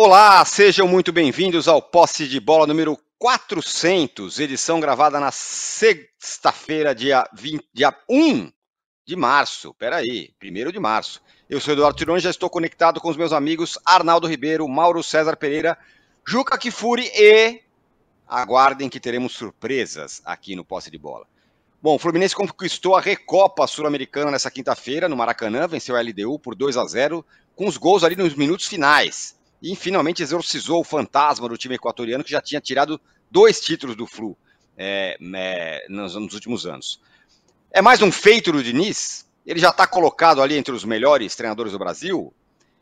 Olá, sejam muito bem-vindos ao Posse de Bola número 400, edição gravada na sexta-feira, dia, 20, dia 1 de março. Peraí, 1 de março. Eu sou Eduardo Tironi, já estou conectado com os meus amigos Arnaldo Ribeiro, Mauro César Pereira, Juca Kifuri e aguardem que teremos surpresas aqui no Posse de Bola. Bom, o Fluminense conquistou a Recopa Sul-Americana nessa quinta-feira no Maracanã, venceu a LDU por 2 a 0, com os gols ali nos minutos finais e finalmente exorcizou o fantasma do time equatoriano que já tinha tirado dois títulos do Flu é, é, nos, nos, últimos anos. É mais um feito do Diniz? Ele já está colocado ali entre os melhores treinadores do Brasil?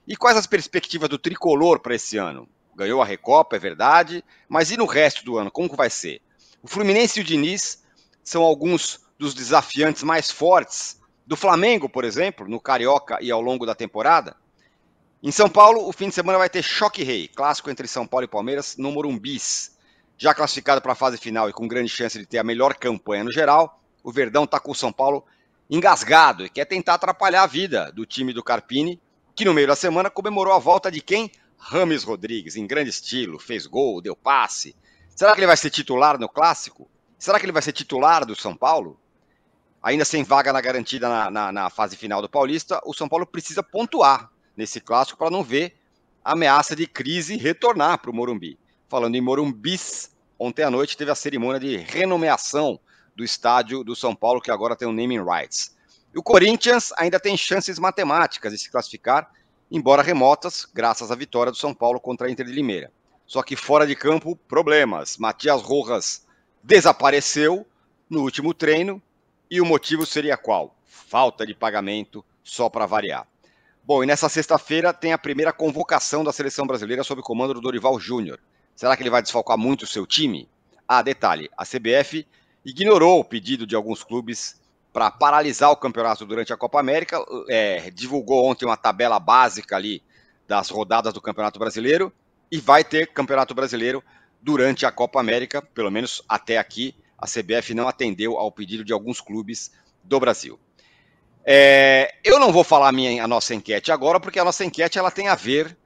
E quais as perspectivas do tricolor para esse ano? Ganhou a Recopa, é verdade, mas e no resto do ano? Como que vai ser? O Fluminense e o Diniz são alguns dos desafiantes mais fortes do Flamengo, por exemplo, no Carioca e ao longo da temporada. Em São Paulo, o fim de semana vai ter Choque Rei, clássico entre São Paulo e Palmeiras no Morumbis. Já classificado para a fase final e com grande chance de ter a melhor campanha no geral, o Verdão está com o São Paulo engasgado e quer tentar atrapalhar a vida do time do Carpini, que no meio da semana comemorou a volta de quem? Rames Rodrigues, em grande estilo, fez gol, deu passe. Será que ele vai ser titular no clássico? Será que ele vai ser titular do São Paulo? Ainda sem vaga na garantida na, na, na fase final do Paulista, o São Paulo precisa pontuar nesse clássico para não ver a ameaça de crise retornar para o Morumbi. Falando em Morumbis, ontem à noite teve a cerimônia de renomeação do estádio do São Paulo, que agora tem o naming rights. E o Corinthians ainda tem chances matemáticas de se classificar, embora remotas, graças à vitória do São Paulo contra a Inter de Limeira. Só que fora de campo, problemas. Matias Rojas desapareceu no último treino e o motivo seria qual? Falta de pagamento, só para variar. Bom, e nessa sexta-feira tem a primeira convocação da seleção brasileira sob o comando do Dorival Júnior. Será que ele vai desfalcar muito o seu time? Ah, detalhe: a CBF ignorou o pedido de alguns clubes para paralisar o campeonato durante a Copa América, é, divulgou ontem uma tabela básica ali das rodadas do Campeonato Brasileiro e vai ter Campeonato Brasileiro durante a Copa América, pelo menos até aqui, a CBF não atendeu ao pedido de alguns clubes do Brasil. É, eu não vou falar a, minha, a nossa enquete agora, porque a nossa enquete ela tem a ver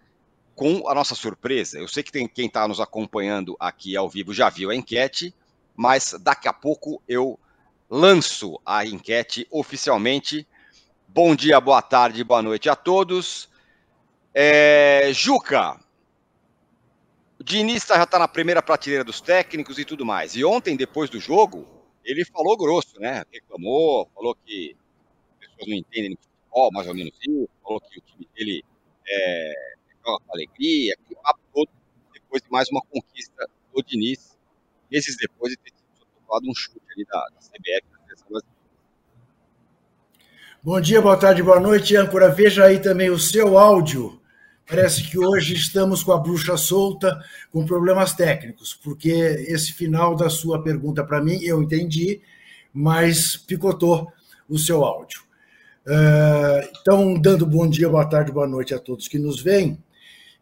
com a nossa surpresa. Eu sei que tem, quem está nos acompanhando aqui ao vivo já viu a enquete, mas daqui a pouco eu lanço a enquete oficialmente. Bom dia, boa tarde, boa noite a todos. É, Juca, o Diniz já está na primeira prateleira dos técnicos e tudo mais. E ontem, depois do jogo, ele falou grosso, né? Reclamou, falou que pessoas não entendem futebol, mais ou menos isso, falou que o time dele é, joga com alegria, que papo todo, depois de mais uma conquista do Diniz, meses depois de ter tomado um chute ali da, da CBF, Bom dia, boa tarde, boa noite, âncora. Veja aí também o seu áudio. Parece que hoje estamos com a bruxa solta, com problemas técnicos, porque esse final da sua pergunta para mim eu entendi, mas picotou o seu áudio. Uh, então, dando bom dia, boa tarde, boa noite a todos que nos veem,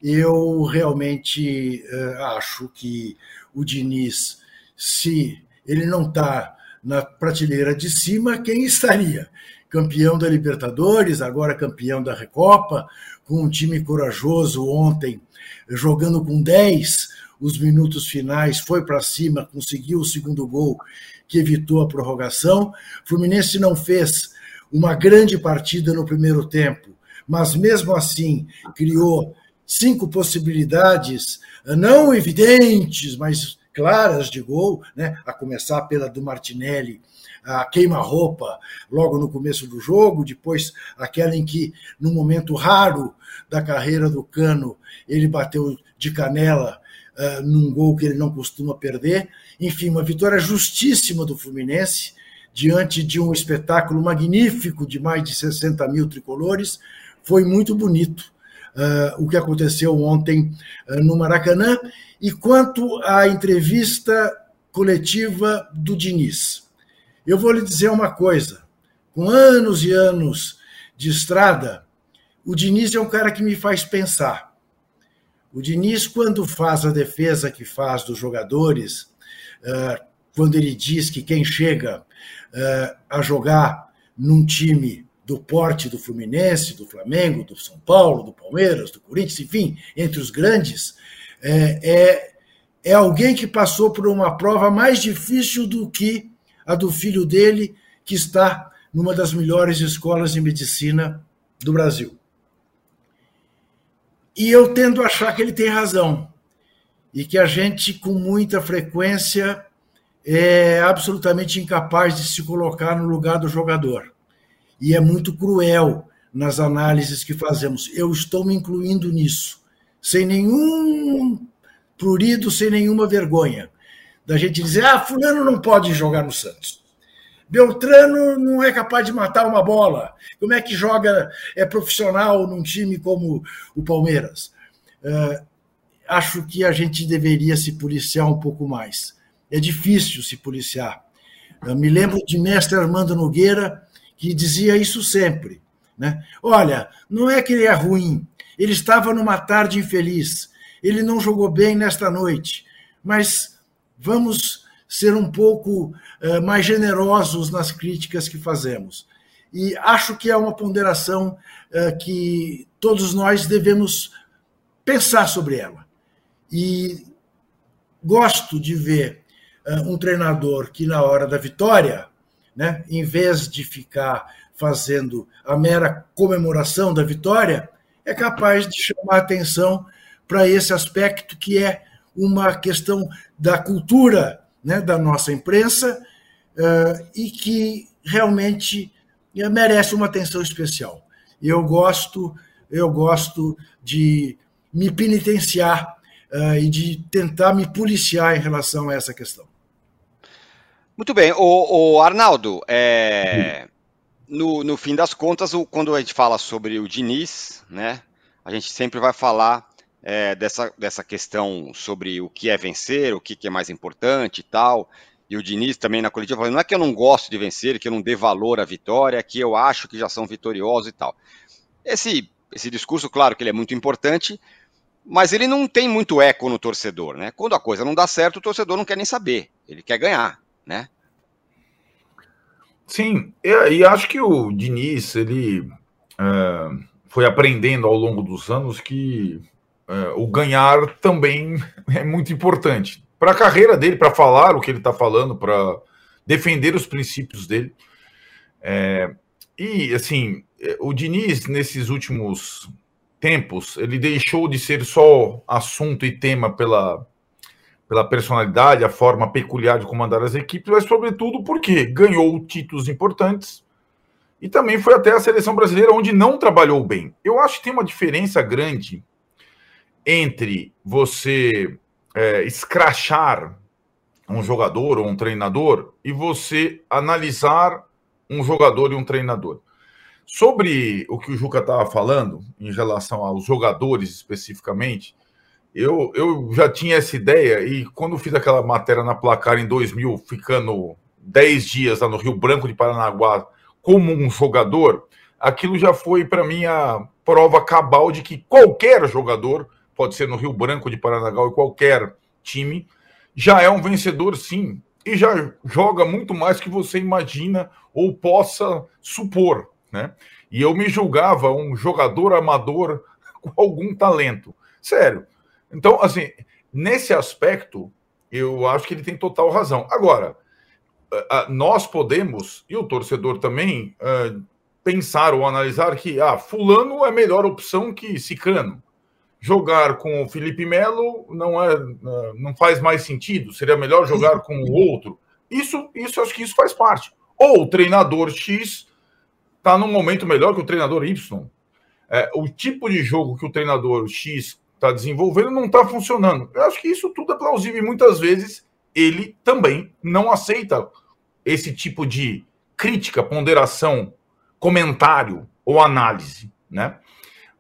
eu realmente uh, acho que o Diniz, se ele não está na prateleira de cima, quem estaria? Campeão da Libertadores, agora campeão da Recopa, com um time corajoso ontem, jogando com 10 os minutos finais, foi para cima, conseguiu o segundo gol que evitou a prorrogação. Fluminense não fez uma grande partida no primeiro tempo, mas mesmo assim criou cinco possibilidades, não evidentes, mas claras de gol, né? a começar pela do Martinelli, a queima-roupa logo no começo do jogo, depois aquela em que, num momento raro da carreira do Cano, ele bateu de canela uh, num gol que ele não costuma perder. Enfim, uma vitória justíssima do Fluminense, diante de um espetáculo magnífico de mais de 60 mil tricolores. Foi muito bonito uh, o que aconteceu ontem uh, no Maracanã. E quanto à entrevista coletiva do Diniz, eu vou lhe dizer uma coisa: com anos e anos de estrada, o Diniz é um cara que me faz pensar. O Diniz, quando faz a defesa que faz dos jogadores, uh, quando ele diz que quem chega a jogar num time do porte do Fluminense, do Flamengo, do São Paulo, do Palmeiras, do Corinthians, enfim, entre os grandes, é, é, é alguém que passou por uma prova mais difícil do que a do filho dele, que está numa das melhores escolas de medicina do Brasil. E eu tendo a achar que ele tem razão. E que a gente, com muita frequência, é absolutamente incapaz de se colocar no lugar do jogador. E é muito cruel nas análises que fazemos. Eu estou me incluindo nisso, sem nenhum prurido, sem nenhuma vergonha. Da gente dizer, ah, Fulano não pode jogar no Santos. Beltrano não é capaz de matar uma bola. Como é que joga, é profissional num time como o Palmeiras? Uh, acho que a gente deveria se policiar um pouco mais. É difícil se policiar. Eu me lembro de mestre Armando Nogueira, que dizia isso sempre. Né? Olha, não é que ele é ruim, ele estava numa tarde infeliz, ele não jogou bem nesta noite, mas vamos ser um pouco uh, mais generosos nas críticas que fazemos. E acho que é uma ponderação uh, que todos nós devemos pensar sobre ela. E gosto de ver um treinador que, na hora da vitória, né, em vez de ficar fazendo a mera comemoração da vitória, é capaz de chamar atenção para esse aspecto que é uma questão da cultura né, da nossa imprensa uh, e que realmente eh, merece uma atenção especial. Eu gosto, eu gosto de me penitenciar uh, e de tentar me policiar em relação a essa questão. Muito bem, o, o Arnaldo, é, no, no fim das contas, o, quando a gente fala sobre o Diniz, né, a gente sempre vai falar é, dessa, dessa questão sobre o que é vencer, o que, que é mais importante e tal. E o Diniz também na coletiva falou, não é que eu não gosto de vencer, que eu não dê valor à vitória, que eu acho que já são vitoriosos e tal. Esse, esse discurso, claro que ele é muito importante, mas ele não tem muito eco no torcedor, né? Quando a coisa não dá certo, o torcedor não quer nem saber, ele quer ganhar, né? Sim, e, e acho que o Diniz, ele é, foi aprendendo ao longo dos anos que é, o ganhar também é muito importante para a carreira dele, para falar o que ele está falando, para defender os princípios dele. É, e assim, o Diniz nesses últimos tempos ele deixou de ser só assunto e tema pela pela personalidade, a forma peculiar de comandar as equipes, mas sobretudo porque ganhou títulos importantes e também foi até a seleção brasileira onde não trabalhou bem. Eu acho que tem uma diferença grande entre você é, escrachar um jogador ou um treinador e você analisar um jogador e um treinador. Sobre o que o Juca estava falando, em relação aos jogadores especificamente, eu, eu já tinha essa ideia e quando fiz aquela matéria na placar em 2000, ficando 10 dias lá no Rio Branco de Paranaguá como um jogador, aquilo já foi para mim a prova cabal de que qualquer jogador pode ser no Rio Branco de Paranaguá ou qualquer time, já é um vencedor sim, e já joga muito mais que você imagina ou possa supor, né? E eu me julgava um jogador amador com algum talento. Sério. Então, assim, nesse aspecto, eu acho que ele tem total razão. Agora, nós podemos, e o torcedor também, pensar ou analisar que ah, fulano é melhor opção que Cicrano jogar com o Felipe Melo não é não faz mais sentido, seria melhor jogar com o outro. Isso, isso acho que isso faz parte. Ou o treinador X está num momento melhor que o treinador Y. É, o tipo de jogo que o treinador X está desenvolvendo não está funcionando. Eu acho que isso tudo é plausível e muitas vezes ele também não aceita esse tipo de crítica, ponderação, comentário ou análise, né?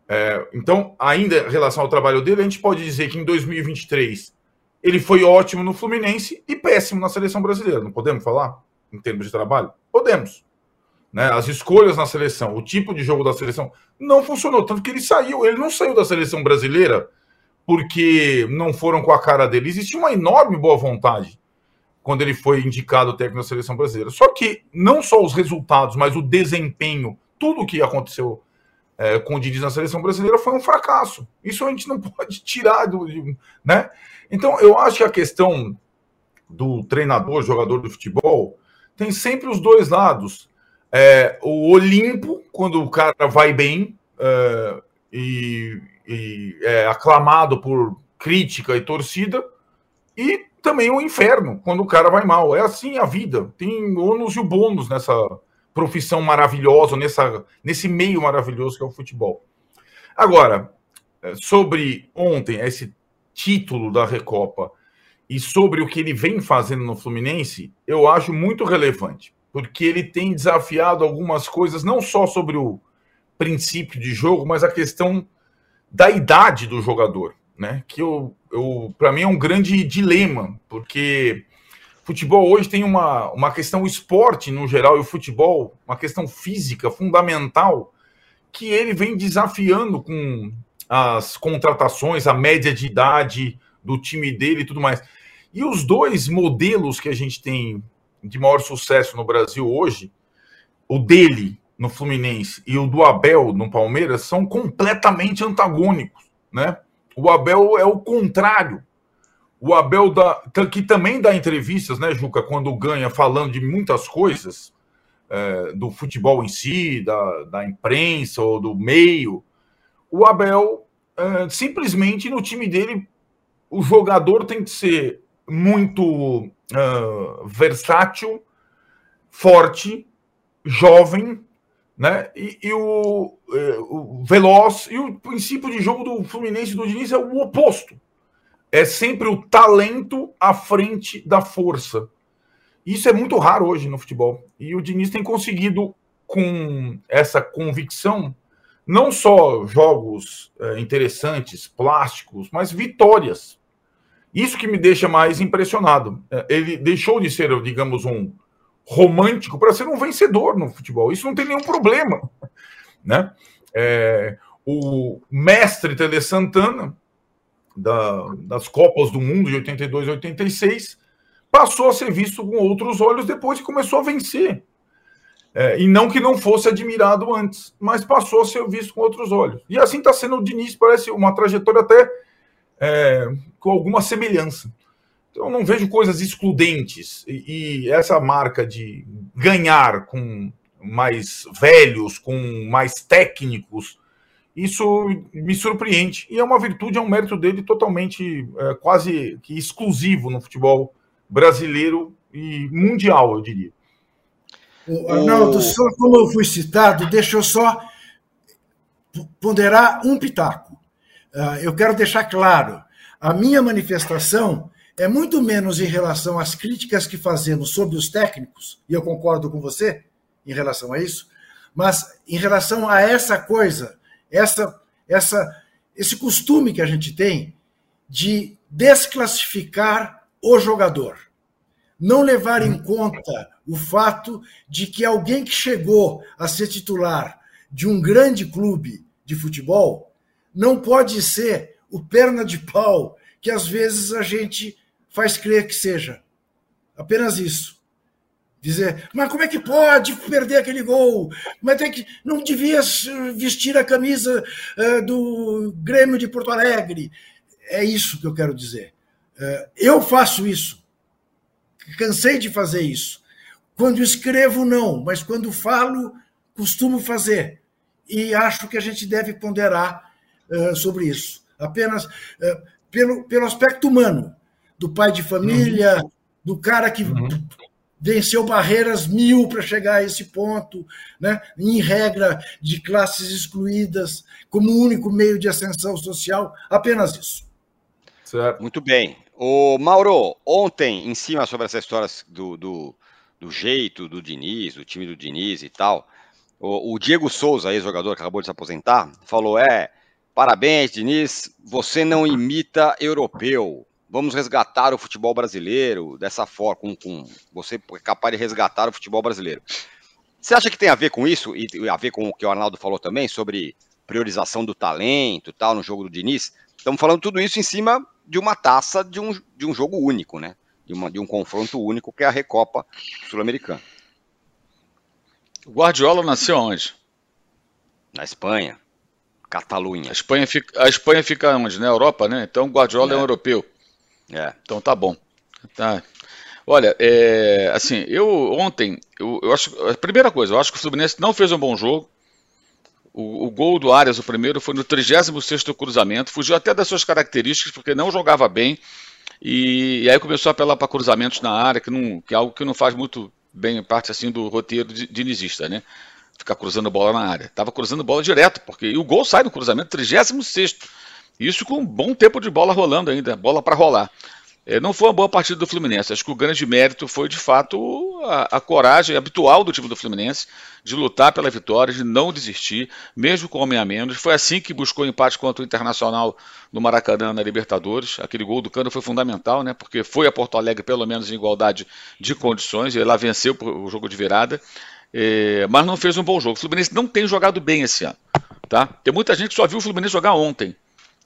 É, então, ainda em relação ao trabalho dele, a gente pode dizer que em 2023 ele foi ótimo no Fluminense e péssimo na seleção brasileira. Não podemos falar em termos de trabalho? Podemos. Né? As escolhas na seleção, o tipo de jogo da seleção não funcionou. Tanto que ele saiu, ele não saiu da seleção brasileira porque não foram com a cara dele. Existia uma enorme boa vontade quando ele foi indicado técnico da seleção brasileira. Só que não só os resultados, mas o desempenho tudo o que aconteceu é, com o Diniz na seleção brasileira foi um fracasso. Isso a gente não pode tirar do. Né? Então, eu acho que a questão do treinador, jogador de futebol, tem sempre os dois lados. É, o Olimpo, quando o cara vai bem é, e, e é aclamado por crítica e torcida, e também o inferno, quando o cara vai mal. É assim a vida. Tem ônus e o bônus nessa profissão maravilhosa, nessa, nesse meio maravilhoso que é o futebol. Agora, é, sobre ontem, esse título da Recopa e sobre o que ele vem fazendo no Fluminense, eu acho muito relevante, porque ele tem desafiado algumas coisas, não só sobre o princípio de jogo, mas a questão da idade do jogador, né? Que eu, eu para mim é um grande dilema, porque futebol hoje tem uma, uma questão esporte no geral e o futebol, uma questão física fundamental que ele vem desafiando com as contratações, a média de idade do time dele e tudo mais. E os dois modelos que a gente tem de maior sucesso no Brasil hoje, o dele no Fluminense e o do Abel no Palmeiras, são completamente antagônicos, né? O Abel é o contrário. O Abel dá, que também dá entrevistas, né, Juca, quando ganha, falando de muitas coisas é, do futebol em si, da, da imprensa ou do meio. O Abel, é, simplesmente no time dele, o jogador tem que ser muito uh, versátil, forte, jovem, né? E, e o, é, o, veloz e o princípio de jogo do Fluminense do Diniz é o oposto. É sempre o talento à frente da força. Isso é muito raro hoje no futebol. E o Diniz tem conseguido, com essa convicção, não só jogos é, interessantes, plásticos, mas vitórias. Isso que me deixa mais impressionado. É, ele deixou de ser, digamos, um romântico para ser um vencedor no futebol. Isso não tem nenhum problema. Né? É, o mestre Tele Santana, da, das Copas do Mundo de 82 e 86, passou a ser visto com outros olhos depois que começou a vencer. É, e não que não fosse admirado antes, mas passou a ser visto com outros olhos. E assim está sendo o Diniz, parece uma trajetória até é, com alguma semelhança. Então, eu não vejo coisas excludentes. E, e, essa marca de ganhar com mais velhos, com mais técnicos, isso me surpreende. E é uma virtude, é um mérito dele totalmente, é, quase que exclusivo no futebol brasileiro e mundial, eu diria. O Arnaldo, só como eu fui citado, deixa eu só ponderar um pitaco. Ah, eu quero deixar claro, a minha manifestação é muito menos em relação às críticas que fazemos sobre os técnicos, e eu concordo com você em relação a isso, mas em relação a essa coisa, essa, essa, esse costume que a gente tem de desclassificar o jogador, não levar em conta o fato de que alguém que chegou a ser titular de um grande clube de futebol não pode ser o perna de pau que às vezes a gente faz crer que seja. Apenas isso. Dizer, mas como é que pode perder aquele gol? Mas tem que não devia vestir a camisa uh, do Grêmio de Porto Alegre. É isso que eu quero dizer. Uh, eu faço isso. Cansei de fazer isso. Quando escrevo, não, mas quando falo, costumo fazer. E acho que a gente deve ponderar uh, sobre isso. Apenas uh, pelo, pelo aspecto humano, do pai de família, uhum. do cara que uhum. venceu barreiras mil para chegar a esse ponto, né? em regra de classes excluídas, como único meio de ascensão social, apenas isso. Certo. Muito bem. O Mauro, ontem, em cima sobre essa história do, do, do jeito do Diniz, do time do Diniz e tal, o, o Diego Souza, ex-jogador que acabou de se aposentar, falou: é, Parabéns, Diniz. Você não imita europeu. Vamos resgatar o futebol brasileiro dessa forma, com, com você é capaz de resgatar o futebol brasileiro. Você acha que tem a ver com isso e a ver com o que o Arnaldo falou também sobre priorização do talento, tal, no jogo do Diniz? Estamos falando tudo isso em cima de uma taça de um, de um jogo único, né? De, uma, de um confronto único que é a Recopa Sul-Americana. O Guardiola nasceu onde? Na Espanha. Catalunha. A Espanha fica, a Espanha fica onde? Na Europa, né? Então Guardiola é, é um europeu. É. Então tá bom. Tá. Olha, é, assim, eu ontem, eu, eu, acho, a primeira coisa, eu acho que o Fluminense não fez um bom jogo. O, o gol do Arias, o primeiro, foi no 36º cruzamento, fugiu até das suas características, porque não jogava bem, e, e aí começou a apelar para cruzamentos na área, que, não, que é algo que não faz muito bem parte assim do roteiro dinizista, né? Ficar cruzando bola na área. Tava cruzando bola direto, porque o gol sai do cruzamento 36 Isso com um bom tempo de bola rolando ainda, bola para rolar. É, não foi uma boa partida do Fluminense. Acho que o grande mérito foi, de fato, a, a, coragem habitual do time do Fluminense de lutar pela vitória, de não desistir, mesmo com homem a menos. Foi assim que buscou empate contra o Internacional no Maracanã na Libertadores. Aquele gol do Cano foi fundamental, né? Porque foi a Porto Alegre, pelo menos, em igualdade de condições, e lá venceu o jogo de virada. É, mas não fez um bom jogo. O Fluminense não tem jogado bem esse ano. Tá? Tem muita gente que só viu o Fluminense jogar ontem.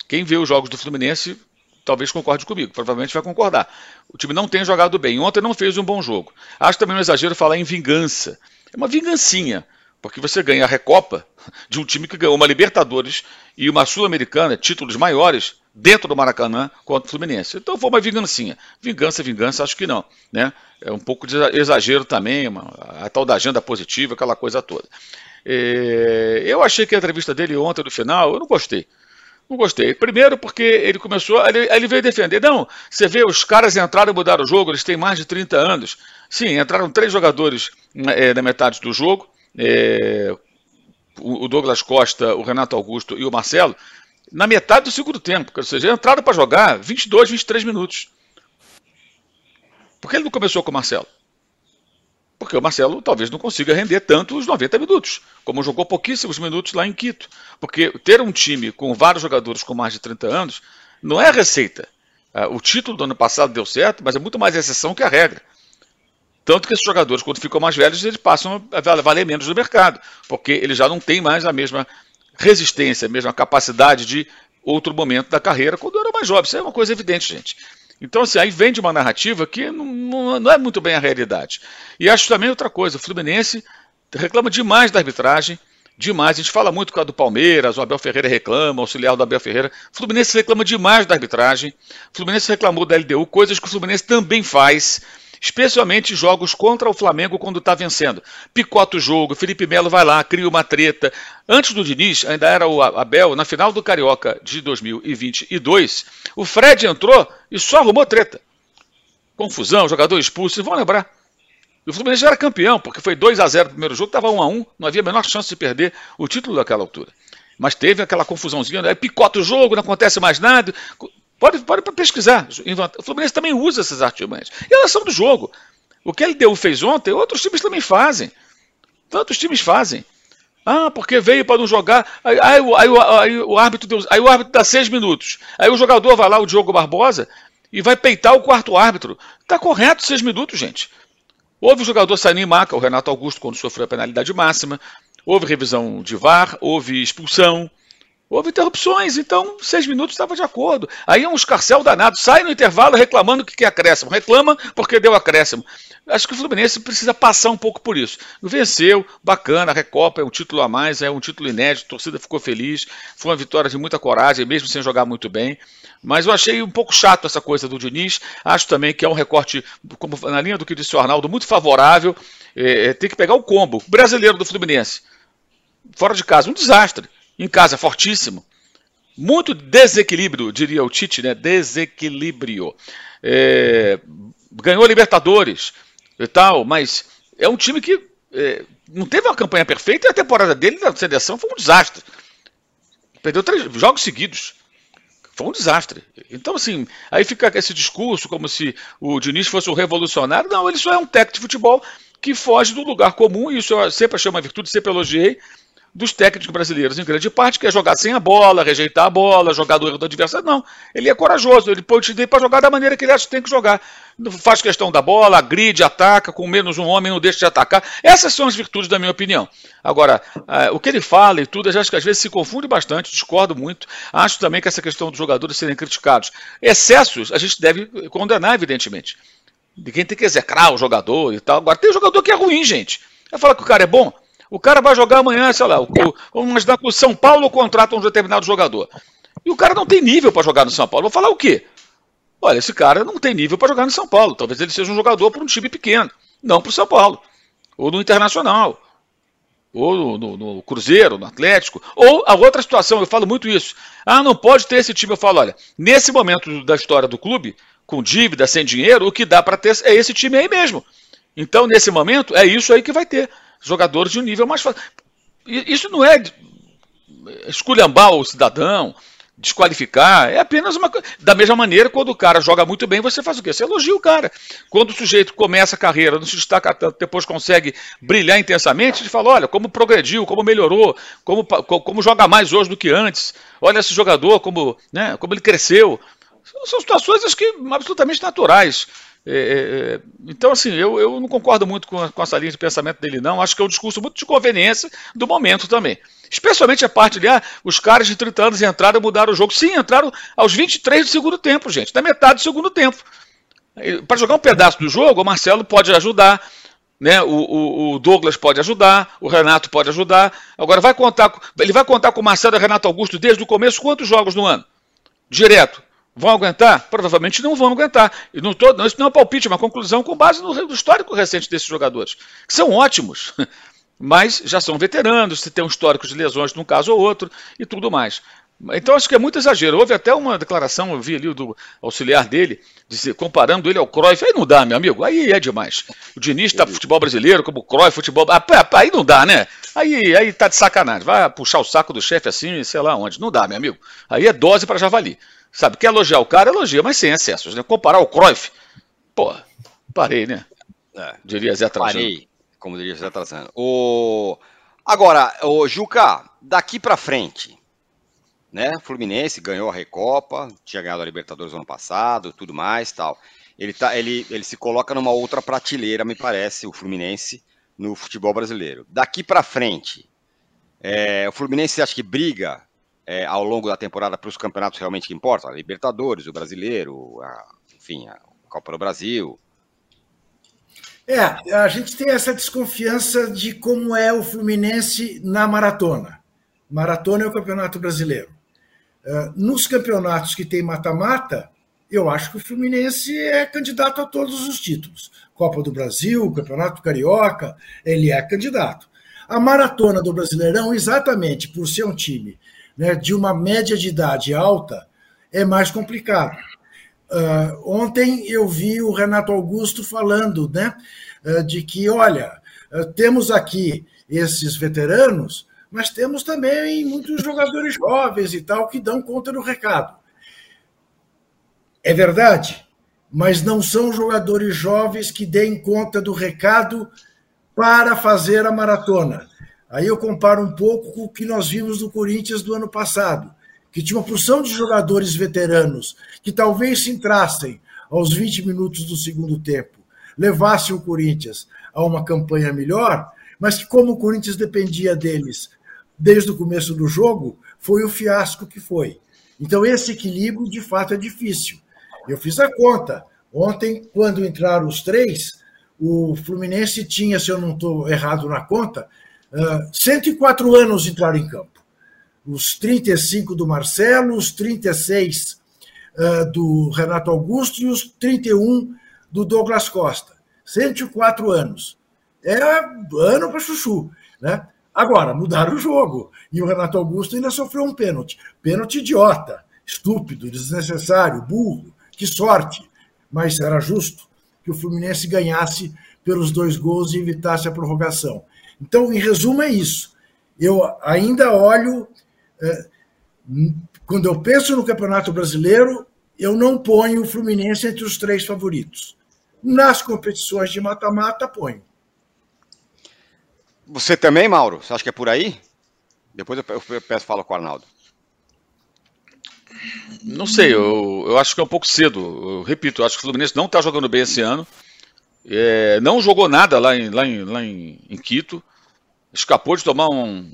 Quem vê os jogos do Fluminense talvez concorde comigo, provavelmente vai concordar. O time não tem jogado bem. Ontem não fez um bom jogo. Acho também um exagero falar em vingança. É uma vingancinha, porque você ganha a Recopa de um time que ganhou uma Libertadores e uma Sul-Americana, títulos maiores, dentro do Maracanã contra o Fluminense. Então foi uma vingancinha. Vingança, vingança, acho que não. Né? É um pouco de exagero também, uma, a tal da agenda positiva, aquela coisa toda. É, eu achei que a entrevista dele ontem, no final, eu não gostei. Não gostei. Primeiro porque ele começou, ele, ele veio defender. Não, você vê, os caras entraram e mudaram o jogo, eles têm mais de 30 anos. Sim, entraram três jogadores é, na metade do jogo, é, o Douglas Costa, o Renato Augusto e o Marcelo, na metade do segundo tempo. Ou seja, entraram para jogar 22, 23 minutos. Por que ele não começou com o Marcelo? porque o Marcelo talvez não consiga render tanto os 90 minutos, como jogou pouquíssimos minutos lá em Quito. Porque ter um time com vários jogadores com mais de 30 anos não é receita. Ah, o título do ano passado deu certo, mas é muito mais exceção que a regra. Tanto que esses jogadores, quando ficam mais velhos, eles passam a valer menos no mercado, porque eles já não têm mais a mesma resistência, a mesma capacidade de outro momento da carreira quando eram mais jovens. Isso é uma coisa evidente, gente. Então, assim, aí vem de uma narrativa que não, não, não, é muito bem a realidade. E acho também outra coisa: o Fluminense reclama demais da arbitragem, demais. A gente fala muito com a do Palmeiras, o Abel Ferreira reclama, o auxiliar do Abel Ferreira. O Fluminense reclama demais da arbitragem. O Fluminense reclamou da LDU, coisas que o Fluminense também faz especialmente jogos contra o Flamengo quando está vencendo. Picota o jogo, Felipe Melo vai lá, cria uma treta. Antes do Diniz, ainda era o Abel, na final do Carioca de 2022, o Fred entrou e só arrumou treta. Confusão, jogador expulso, vocês vão lembrar. E o Fluminense já era campeão, porque foi 2 a 0 no primeiro jogo, estava 1 a 1 não havia a menor chance de perder o título daquela altura. Mas teve aquela confusãozinha, aí picota o jogo, não acontece mais nada. Pode, pode pesquisar. O Fluminense também usa essas artimanhas. E elas são do jogo. O que a LDU fez ontem, outros times também fazem. Tantos times fazem. Ah, porque veio para não jogar. Aí, aí, aí, aí, o árbitro deu, aí o árbitro dá seis minutos. Aí o jogador vai lá, o Diogo Barbosa, e vai peitar o quarto árbitro. Está correto seis minutos, gente. Houve o jogador saindo em maca, o Renato Augusto, quando sofreu a penalidade máxima. Houve revisão de VAR, houve expulsão. Houve interrupções, então seis minutos estava de acordo. Aí é um escarcel danado, sai no intervalo reclamando que quer acréscimo. Reclama porque deu acréscimo. Acho que o Fluminense precisa passar um pouco por isso. Venceu, bacana, a Recopa é um título a mais, é um título inédito, a torcida ficou feliz, foi uma vitória de muita coragem, mesmo sem jogar muito bem. Mas eu achei um pouco chato essa coisa do Diniz. Acho também que é um recorte, como na linha do que disse o Arnaldo, muito favorável. É, é tem que pegar o combo. Brasileiro do Fluminense. Fora de casa, um desastre em casa, fortíssimo. Muito desequilíbrio, diria o Tite, né? Desequilíbrio. É, ganhou Libertadores e tal, mas é um time que é, não teve uma campanha perfeita e a temporada dele na seleção foi um desastre. Perdeu três jogos seguidos. Foi um desastre. Então, assim, aí fica esse discurso como se o Diniz fosse um revolucionário. Não, ele só é um técnico de futebol que foge do lugar comum, e isso eu sempre achei uma virtude, sempre elogiei, dos técnicos brasileiros, em grande parte, que é jogar sem a bola, rejeitar a bola, jogar do erro do adversário. Não, ele é corajoso, ele pode ir para jogar da maneira que ele acha que tem que jogar. Faz questão da bola, agride, ataca, com menos um homem não deixa de atacar. Essas são as virtudes, da minha opinião. Agora, uh, o que ele fala e tudo, eu acho que às vezes se confunde bastante, discordo muito. Acho também que essa questão dos jogadores serem criticados. Excessos a gente deve condenar, evidentemente. De quem tem que execrar o jogador e tal. Agora, tem jogador que é ruim, gente. Vai falar que o cara é bom? O cara vai jogar amanhã, sei lá, vamos imaginar que o São Paulo contrata um determinado jogador. E o cara não tem nível para jogar no São Paulo. Vou falar o quê? Olha, esse cara não tem nível para jogar no São Paulo. Talvez ele seja um jogador para um time pequeno, não para o São Paulo. Ou no Internacional. Ou no, no, no, Cruzeiro, no Atlético. Ou a outra situação, eu falo muito isso. Ah, não pode ter esse time. Eu falo, olha, nesse momento da história do clube, com dívida, sem dinheiro, o que dá para ter é esse time aí mesmo. Então, nesse momento, é isso aí que vai ter. Jogadores de um nível mais fácil. Isso não é esculhambar o cidadão, desqualificar, é apenas uma coisa. Da mesma maneira, quando o cara joga muito bem, você faz o quê? Você elogia o cara. Quando o sujeito começa a carreira, não se destaca tanto, depois consegue brilhar intensamente, ele fala: olha, como progrediu, como melhorou, como, como joga mais hoje do que antes. Olha esse jogador, como, né, como ele cresceu. São situações acho que absolutamente naturais. É, é, é, então, assim, eu, eu não concordo muito com, com essa linha de pensamento dele, não. Acho que é um discurso muito de conveniência do momento também. Especialmente a parte de, ah, os caras de 30 anos entraram e mudaram o jogo. Sim, entraram aos 23 do segundo tempo, gente, da metade do segundo tempo. Para jogar um pedaço do jogo, o Marcelo pode ajudar, né? O, o, o, Douglas pode ajudar, o Renato pode ajudar. Agora vai contar, ele vai contar com o Marcelo e o Renato Augusto desde o começo quantos jogos no ano? Direto. Vão aguentar? Provavelmente não vão aguentar. E não tô, não, isso não é um palpite, é uma conclusão com base no, no histórico recente desses jogadores, que são ótimos, mas já são veteranos, se tem um histórico de lesões num caso ou outro e tudo mais. Então acho que é muito exagero. Houve até uma declaração, eu vi ali do auxiliar dele, dizer, comparando ele ao Cruyff. Aí não dá, meu amigo. Aí é demais. O Diniz está futebol brasileiro, como o Cruyff, futebol. Aí não dá, né? Aí, aí tá de sacanagem. Vai puxar o saco do chefe assim, sei lá onde. Não dá, meu amigo. Aí é dose para javali. Sabe, quer elogiar o cara, elogia, mas sem excessos, né? Comparar o Cruyff, pô, parei, né? É, diria Zé Trajano. Parei, como diria Zé Trajano. O... Agora, o Juca, daqui para frente, né? Fluminense ganhou a Recopa, tinha ganhado a Libertadores ano passado, tudo mais, tal. Ele, tá, ele, ele se coloca numa outra prateleira, me parece, o Fluminense, no futebol brasileiro. Daqui para frente, é, o Fluminense acha que briga é, ao longo da temporada para os campeonatos realmente que importam, a Libertadores, o Brasileiro, a, enfim, a Copa do Brasil. É, a gente tem essa desconfiança de como é o Fluminense na maratona. Maratona é o Campeonato Brasileiro. Uh, nos campeonatos que tem mata-mata, eu acho que o Fluminense é candidato a todos os títulos. Copa do Brasil, Campeonato Carioca, ele é candidato. A maratona do Brasileirão, exatamente por ser um time né, de uma média de idade alta, é mais complicado. Uh, ontem eu vi o Renato Augusto falando né, uh, de que, olha, uh, temos aqui esses veteranos, mas temos também muitos jogadores jovens e tal que dão conta do recado. É verdade, mas não são jogadores jovens que deem conta do recado para fazer a maratona. Aí eu comparo um pouco com o que nós vimos no Corinthians do ano passado, que tinha uma porção de jogadores veteranos que talvez se entrassem aos 20 minutos do segundo tempo, levassem o Corinthians a uma campanha melhor, mas que, como o Corinthians dependia deles desde o começo do jogo, foi o fiasco que foi. Então, esse equilíbrio, de fato, é difícil. Eu fiz a conta. Ontem, quando entraram os três, o Fluminense tinha, se eu não estou errado na conta, 104 ah, anos entraram em campo. Os 35 do Marcelo, os 36 uh, ah, do Renato Augusto e os 31 do Douglas Costa. 104 anos. É ano para chuchu. Né? Agora, mudaram o jogo. E o Renato Augusto ainda sofreu um pênalti. Pênalti idiota, estúpido, desnecessário, burro. Que sorte. Mas era justo que o Fluminense ganhasse pelos dois gols e evitasse a prorrogação. Então, em resumo, é isso. Eu ainda olho. É, quando eu penso no Campeonato Brasileiro, eu não ponho o Fluminense entre os três favoritos. Nas competições de mata-mata, ponho. Você também, Mauro? Você acha que é por aí? Depois eu peço falo com o Arnaldo. Não sei, eu, eu acho que é um pouco cedo. Eu repito, eu acho que o Fluminense não está jogando bem esse ano. É, não jogou nada lá em, lá em, lá em, em Quito escapou de tomar um,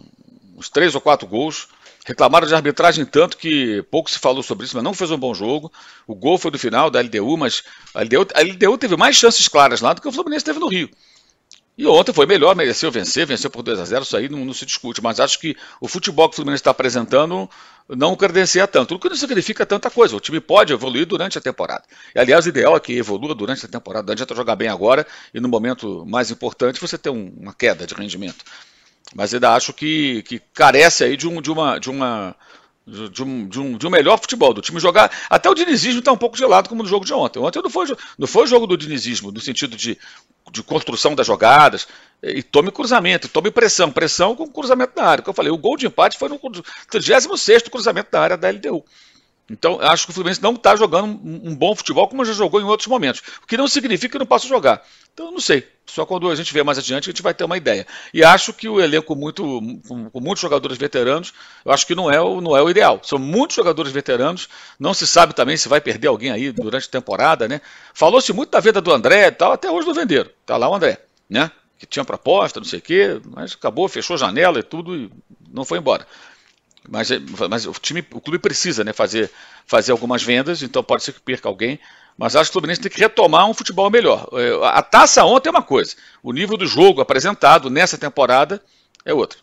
uns três ou quatro gols. Reclamaram de arbitragem tanto que pouco se falou sobre isso, mas não fez um bom jogo. O gol foi do final da LDU, mas a LDU, a LDU teve mais chances claras lá do que o Fluminense teve no Rio. E ontem foi melhor, mereceu vencer, venceu por 2 a 0 isso aí não, não se discute. Mas acho que o futebol que o Fluminense está apresentando não credencia tanto. O que não significa tanta coisa. O time pode evoluir durante a temporada. E, aliás, o ideal é que evolua durante a temporada. Não adianta jogar bem agora e no momento mais importante você ter um, uma queda de rendimento. Mas ainda acho que, que carece aí de, um, de, uma, de uma de um, de, um, de um melhor futebol, do time jogar. Até o dinizismo está um pouco gelado, como no jogo de ontem. Ontem não foi, não foi jogo do dinizismo, no sentido de, de construção das jogadas. E tome cruzamento, tome pressão. Pressão com cruzamento na área. Como eu falei, o gol de empate foi no 36 cruzamento da área da LDU. Então, acho que o Fluminense não está jogando um, bom futebol como já jogou em outros momentos. O que não significa que não possa jogar. Então, não sei. Só quando a gente vê mais adiante a gente vai ter uma ideia. E acho que o elenco muito, com, muitos jogadores veteranos, eu acho que não é, o, não é o ideal. São muitos jogadores veteranos. Não se sabe também se vai perder alguém aí durante a temporada, né? Falou-se muito da venda do André e tal, até hoje não venderam. Tá lá o André, né? Que tinha proposta, não sei o quê, mas acabou, fechou janela e tudo e não foi embora. Mas, é, mas o time, o clube precisa né, fazer, fazer algumas vendas, então pode ser que perca alguém. Mas acho que o Fluminense tem que retomar um futebol melhor. É, a taça ontem é uma coisa, o nível do jogo apresentado nessa temporada é outra.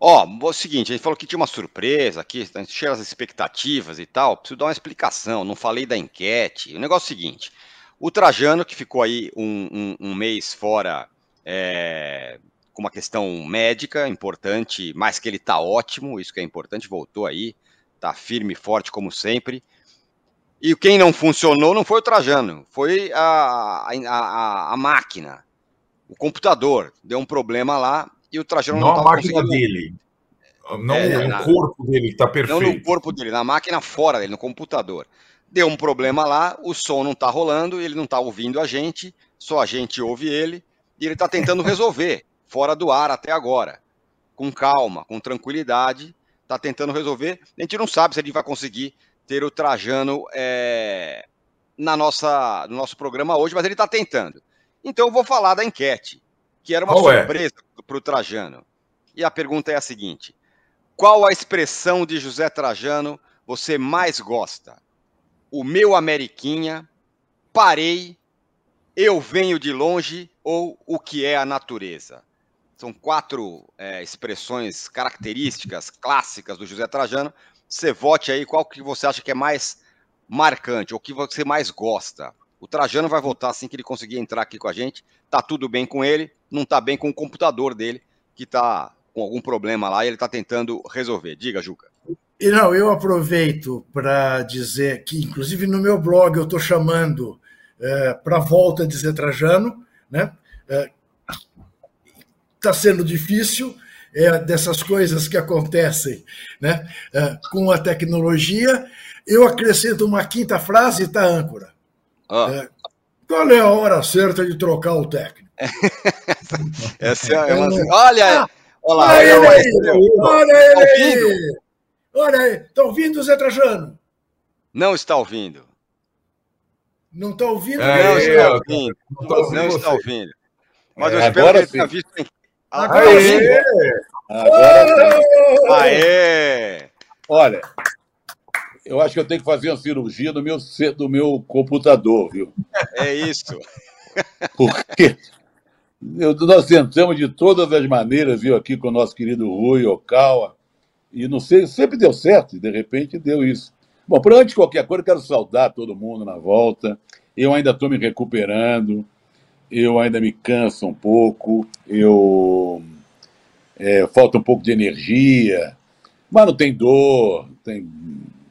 Ó, oh, o seguinte, a gente falou que tinha uma surpresa aqui, a gente expectativas e tal. Preciso dar uma explicação, não falei da enquete. O negócio é o seguinte: o Trajano, que ficou aí um, um, um mês fora é, com uma questão médica importante, mas que ele está ótimo, isso que é importante, voltou aí, está firme e forte como sempre. E quem não funcionou não foi o Trajano, foi a, a, a máquina, o computador. Deu um problema lá e o Trajano não, não a máquina dele. Não é, no corpo dele, que está perfeito. Não no corpo dele, na máquina fora dele, no computador. Deu um problema lá, o som não está rolando, ele não está ouvindo a gente, só a gente ouve ele, e ele está tentando resolver fora do ar até agora. Com calma, com tranquilidade, está tentando resolver. A gente não sabe se a gente vai conseguir ter o Trajano é, na nossa, no nosso programa hoje, mas ele está tentando. Então eu vou falar da enquete, que era uma qual é? surpresa é? para o Trajano. E a pergunta é a seguinte: qual a expressão de José Trajano você mais gosta? O meu Ameriquinha, parei, eu venho de longe ou o que é a natureza? São quatro é, expressões características clássicas do José Trajano. Você vote aí qual que você acha que é mais marcante, ou que você mais gosta. O Trajano vai votar assim que ele conseguir entrar aqui com a gente. Tá tudo bem com ele, não tá bem com o computador dele, que tá com algum problema lá e ele tá tentando resolver. Diga, Juca. E não, eu aproveito para dizer que, inclusive no meu blog, eu estou chamando é, para a volta de Zé Trajano, né? É, está sendo difícil, é, dessas coisas que acontecem né, é, com a tecnologia. Eu acrescento uma quinta frase, tá, âncora? Ah. É, qual é a hora certa de trocar o técnico? Essa é uma... Olha, ah, olha, olha ele aí, olha ele aí. Olha aí, está ouvindo, Zé Trajano? Não está ouvindo. Não está ouvindo? É, não, está ouvindo. Não, está ouvindo. Mas eu espero que ele tenha visto Agora Aê! sim. Agora sim. Aê! Olha, eu acho que eu tenho que fazer uma cirurgia no meu, do meu computador, viu? É isso. Porque eu, nós tentamos de todas as maneiras, viu, aqui com o nosso querido Rui Okawa, e não sei, sempre deu certo, e de repente deu isso. Bom, por antes de qualquer coisa, eu quero saudar todo mundo na volta. Eu ainda estou me recuperando eu ainda me canso um pouco, eu é, falta um pouco de energia, mas não tem dor, tem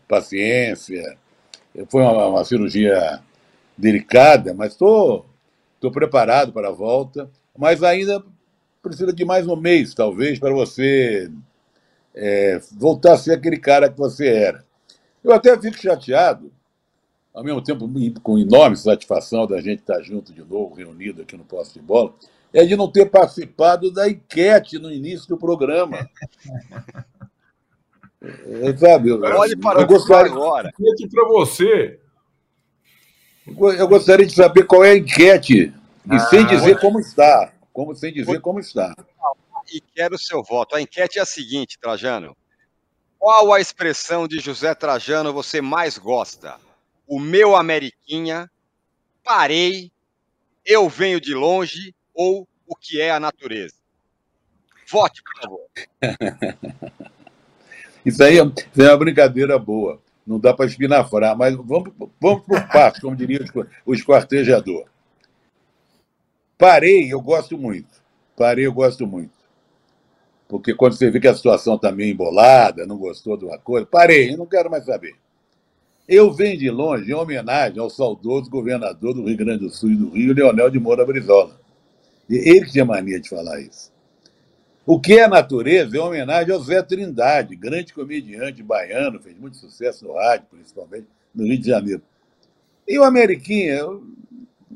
paciência. Foi uma, uma cirurgia delicada, mas estou tô, tô preparado para a volta. Mas ainda precisa de mais um mês, talvez, para você é, voltar a ser aquele cara que você era. Eu até fico chateado ao mesmo tempo com enorme satisfação da gente estar junto de novo, reunido aqui no Posse de Bola, é de não ter participado da enquete no início do programa. É, sabe, eu, Olhe para eu gostaria agora. Enquete para você. Eu gostaria de saber qual é a enquete, e ah, sem dizer como está. Como, sem dizer como está. E quero o seu voto. A enquete é a seguinte, Trajano. Qual a expressão de José Trajano você mais gosta? O meu Ameriquinha, parei, eu venho de longe ou o que é a natureza? Vote, por favor. isso, aí, é, uma brincadeira boa. Não dá para espinafrar, mas vamos, vamos por partes, como diria o esquartejador. Parei, eu gosto muito. Parei, eu gosto muito. Porque quando você vê que a situação está meio embolada, não gostou de uma coisa, parei, não quero mais saber. Eu venho de longe em homenagem ao saudoso governador do Rio Grande do Sul e do Rio, Leonel de Moura Brizola. E ele tinha mania de falar isso. O que é natureza é homenagem ao Zé Trindade, grande comediante baiano, fez muito sucesso no rádio, principalmente no Rio de Janeiro. E o Ameriquinha, eu,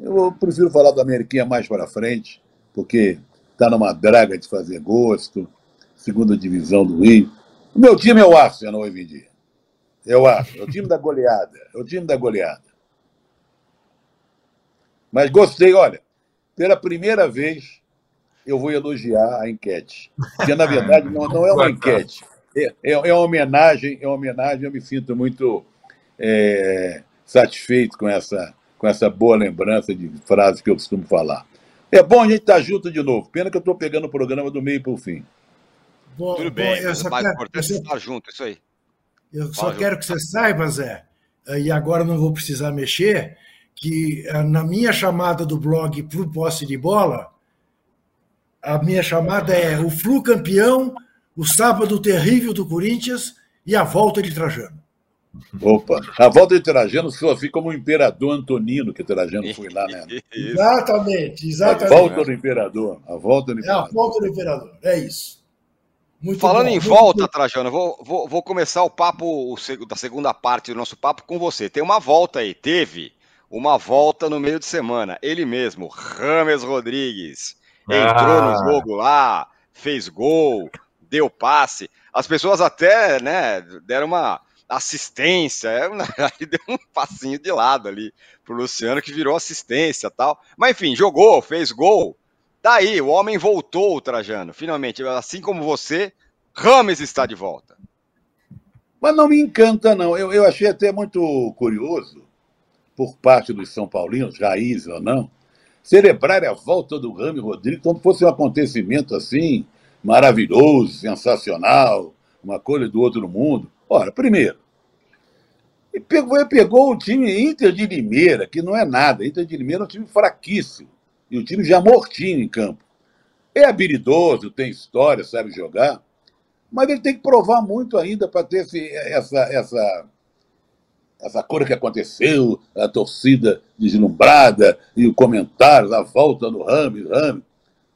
eu prefiro falar do Ameriquinha mais para frente, porque está numa draga de fazer gosto, segunda divisão do Rio. O meu time é o Arsenal hoje em dia. É o Arsenal, é o time da goleada, é o time da goleada. Mas gostei, olha, pela primeira vez eu vou elogiar a enquete. Porque, na verdade, não, não é uma enquete. É, é, é, uma homenagem, é uma homenagem, eu me sinto muito é, satisfeito com essa, com essa boa lembrança de frases que eu costumo falar. É bom a gente estar junto de novo. Pena que eu estou pegando o programa do meio para o fim. Bom, Tudo bem, bom, eu mais quero, importante é estar junto, isso aí. Eu só quero que você saiba, Zé, e agora não vou precisar mexer, que eh, na minha chamada do blog para o posse de bola, a minha chamada é o Flu campeão, o sábado terrível do Corinthians e a volta de Trajano. Opa, a volta de Trajano só fica como o imperador Antonino, que Trajano foi lá, né? exatamente, exatamente. A volta do imperador. A volta do imperador. É a volta do imperador, é isso. Muito Falando bom, em volta, bom. Trajano, vou, vou, vou, começar o papo o, da segunda parte do nosso papo com você. Tem uma volta aí, teve uma volta no meio de semana. Ele mesmo, Rames Rodrigues, entrou ah. no jogo lá, fez gol, deu passe. As pessoas até né, deram uma assistência, é, deu um passinho de lado ali pro Luciano que virou assistência tal. Mas enfim, jogou, fez gol. Daí, o homem voltou, Trajano. Finalmente, assim como você, Rames está de volta. Mas não me encanta, não. Eu, eu achei até muito curioso, por parte dos São Paulinos, raiz ou não, celebrar a volta do Rames Rodrigues como fosse um acontecimento assim, maravilhoso, sensacional, uma coisa do outro mundo. Ora, primeiro, ele pegou, pegou o time Inter de Limeira, que não é nada. Inter de Limeira é um time fraquíssimo. E o time já mortinho em campo. É habilidoso, tem história, sabe jogar, mas ele tem que provar muito ainda para ter esse, essa, essa, essa coisa que aconteceu, a torcida deslumbrada e o comentário, a volta do Rames, Rames.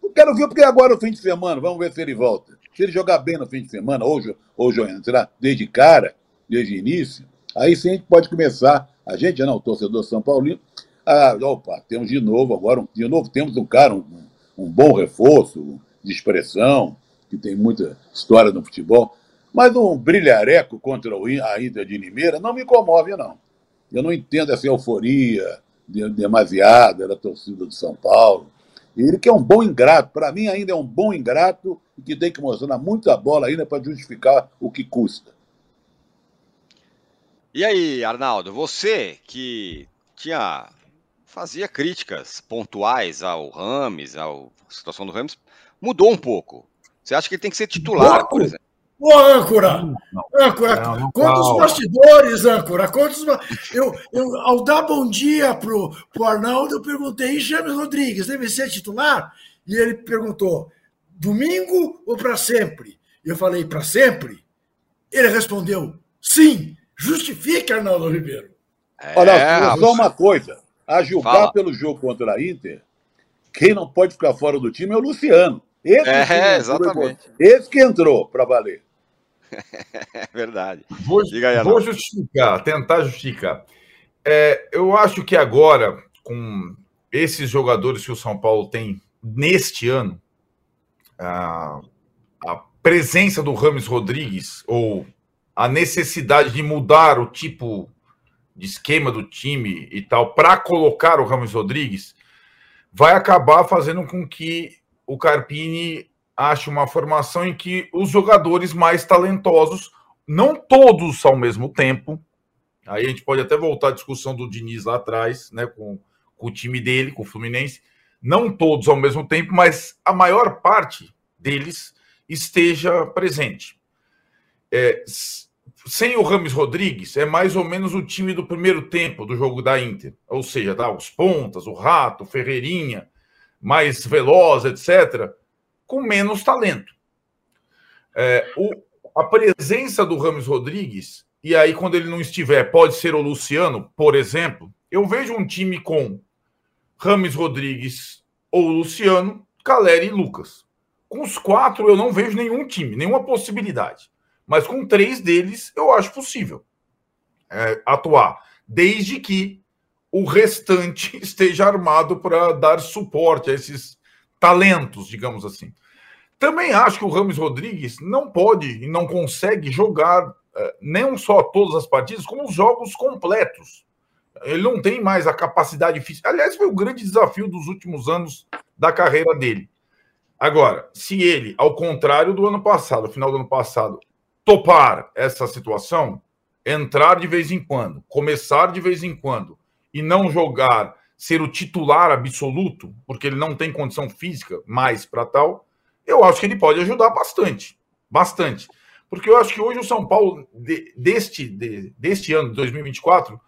Não quero ver porque agora é o fim de semana, vamos ver se ele volta. Se ele jogar bem no fim de semana, hoje, hoje será desde cara, desde início, aí sim a gente pode começar, a gente não, o torcedor São Paulino, ah, opa, temos de novo agora, de novo temos um cara, um, um bom reforço de expressão, que tem muita história no futebol, mas um brilhareco contra a Inter de Limeira não me comove, não. Eu não entendo essa euforia demasiada da torcida do São Paulo. Ele que é um bom ingrato, para mim ainda é um bom ingrato e que tem que mostrar muita bola ainda para justificar o que custa. E aí, Arnaldo, você que tinha fazia críticas pontuais ao Rames, à situação do Rames, mudou um pouco. Você acha que ele tem que ser titular, por exemplo? Ô, âncora! âncora, não, não, conta os bastidores, âncora. Conta os... eu, eu, ao dar bom dia pro, pro Arnaldo, eu perguntei, e James Rodrigues, deve ser titular? E ele perguntou, domingo ou para sempre? Eu falei, para sempre? Ele respondeu, sim, justifique, Arnaldo Ribeiro. É, Olha, só uma coisa. A julgar Fala. pelo jogo contra a Inter, quem não pode ficar fora do time é o Luciano. Esse é, exatamente. Esse que entrou para valer. É verdade. Vou, aí, vou justificar, tentar justificar. É, eu acho que agora, com esses jogadores que o São Paulo tem neste ano, a, a presença do Rames Rodrigues, ou a necessidade de mudar o tipo de esquema do time e tal, para colocar o Ramos Rodrigues, vai acabar fazendo com que o Carpini ache uma formação em que os jogadores mais talentosos, não todos ao mesmo tempo, aí a gente pode até voltar à discussão do Diniz lá atrás, né, com, com o time dele, com o Fluminense, não todos ao mesmo tempo, mas a maior parte deles esteja presente. É, sem o Rames Rodrigues, é mais ou menos o time do primeiro tempo do jogo da Inter. Ou seja, tá, os pontas, o Rato, Ferreirinha, mais veloz, etc., com menos talento. É, o, a presença do Rames Rodrigues, e aí quando ele não estiver, pode ser o Luciano, por exemplo, eu vejo um time com Rames Rodrigues ou Luciano, Caleri e Lucas. Com os quatro, eu não vejo nenhum time, nenhuma possibilidade. Mas com três deles, eu acho possível é, atuar, desde que o restante esteja armado para dar suporte a esses talentos, digamos assim. Também acho que o Ramos Rodrigues não pode e não consegue jogar é, nem só todas as partidas, como os jogos completos. Ele não tem mais a capacidade física. Aliás, foi o grande desafio dos últimos anos da carreira dele. Agora, se ele, ao contrário do ano passado, final do ano passado, topar essa situação, entrar de vez em quando, começar de vez em quando e não jogar, ser o titular absoluto, porque ele não tem condição física mais para tal, eu acho que ele pode ajudar bastante. Bastante. Porque eu acho que hoje o São Paulo, de, deste, de, deste ano, 2024,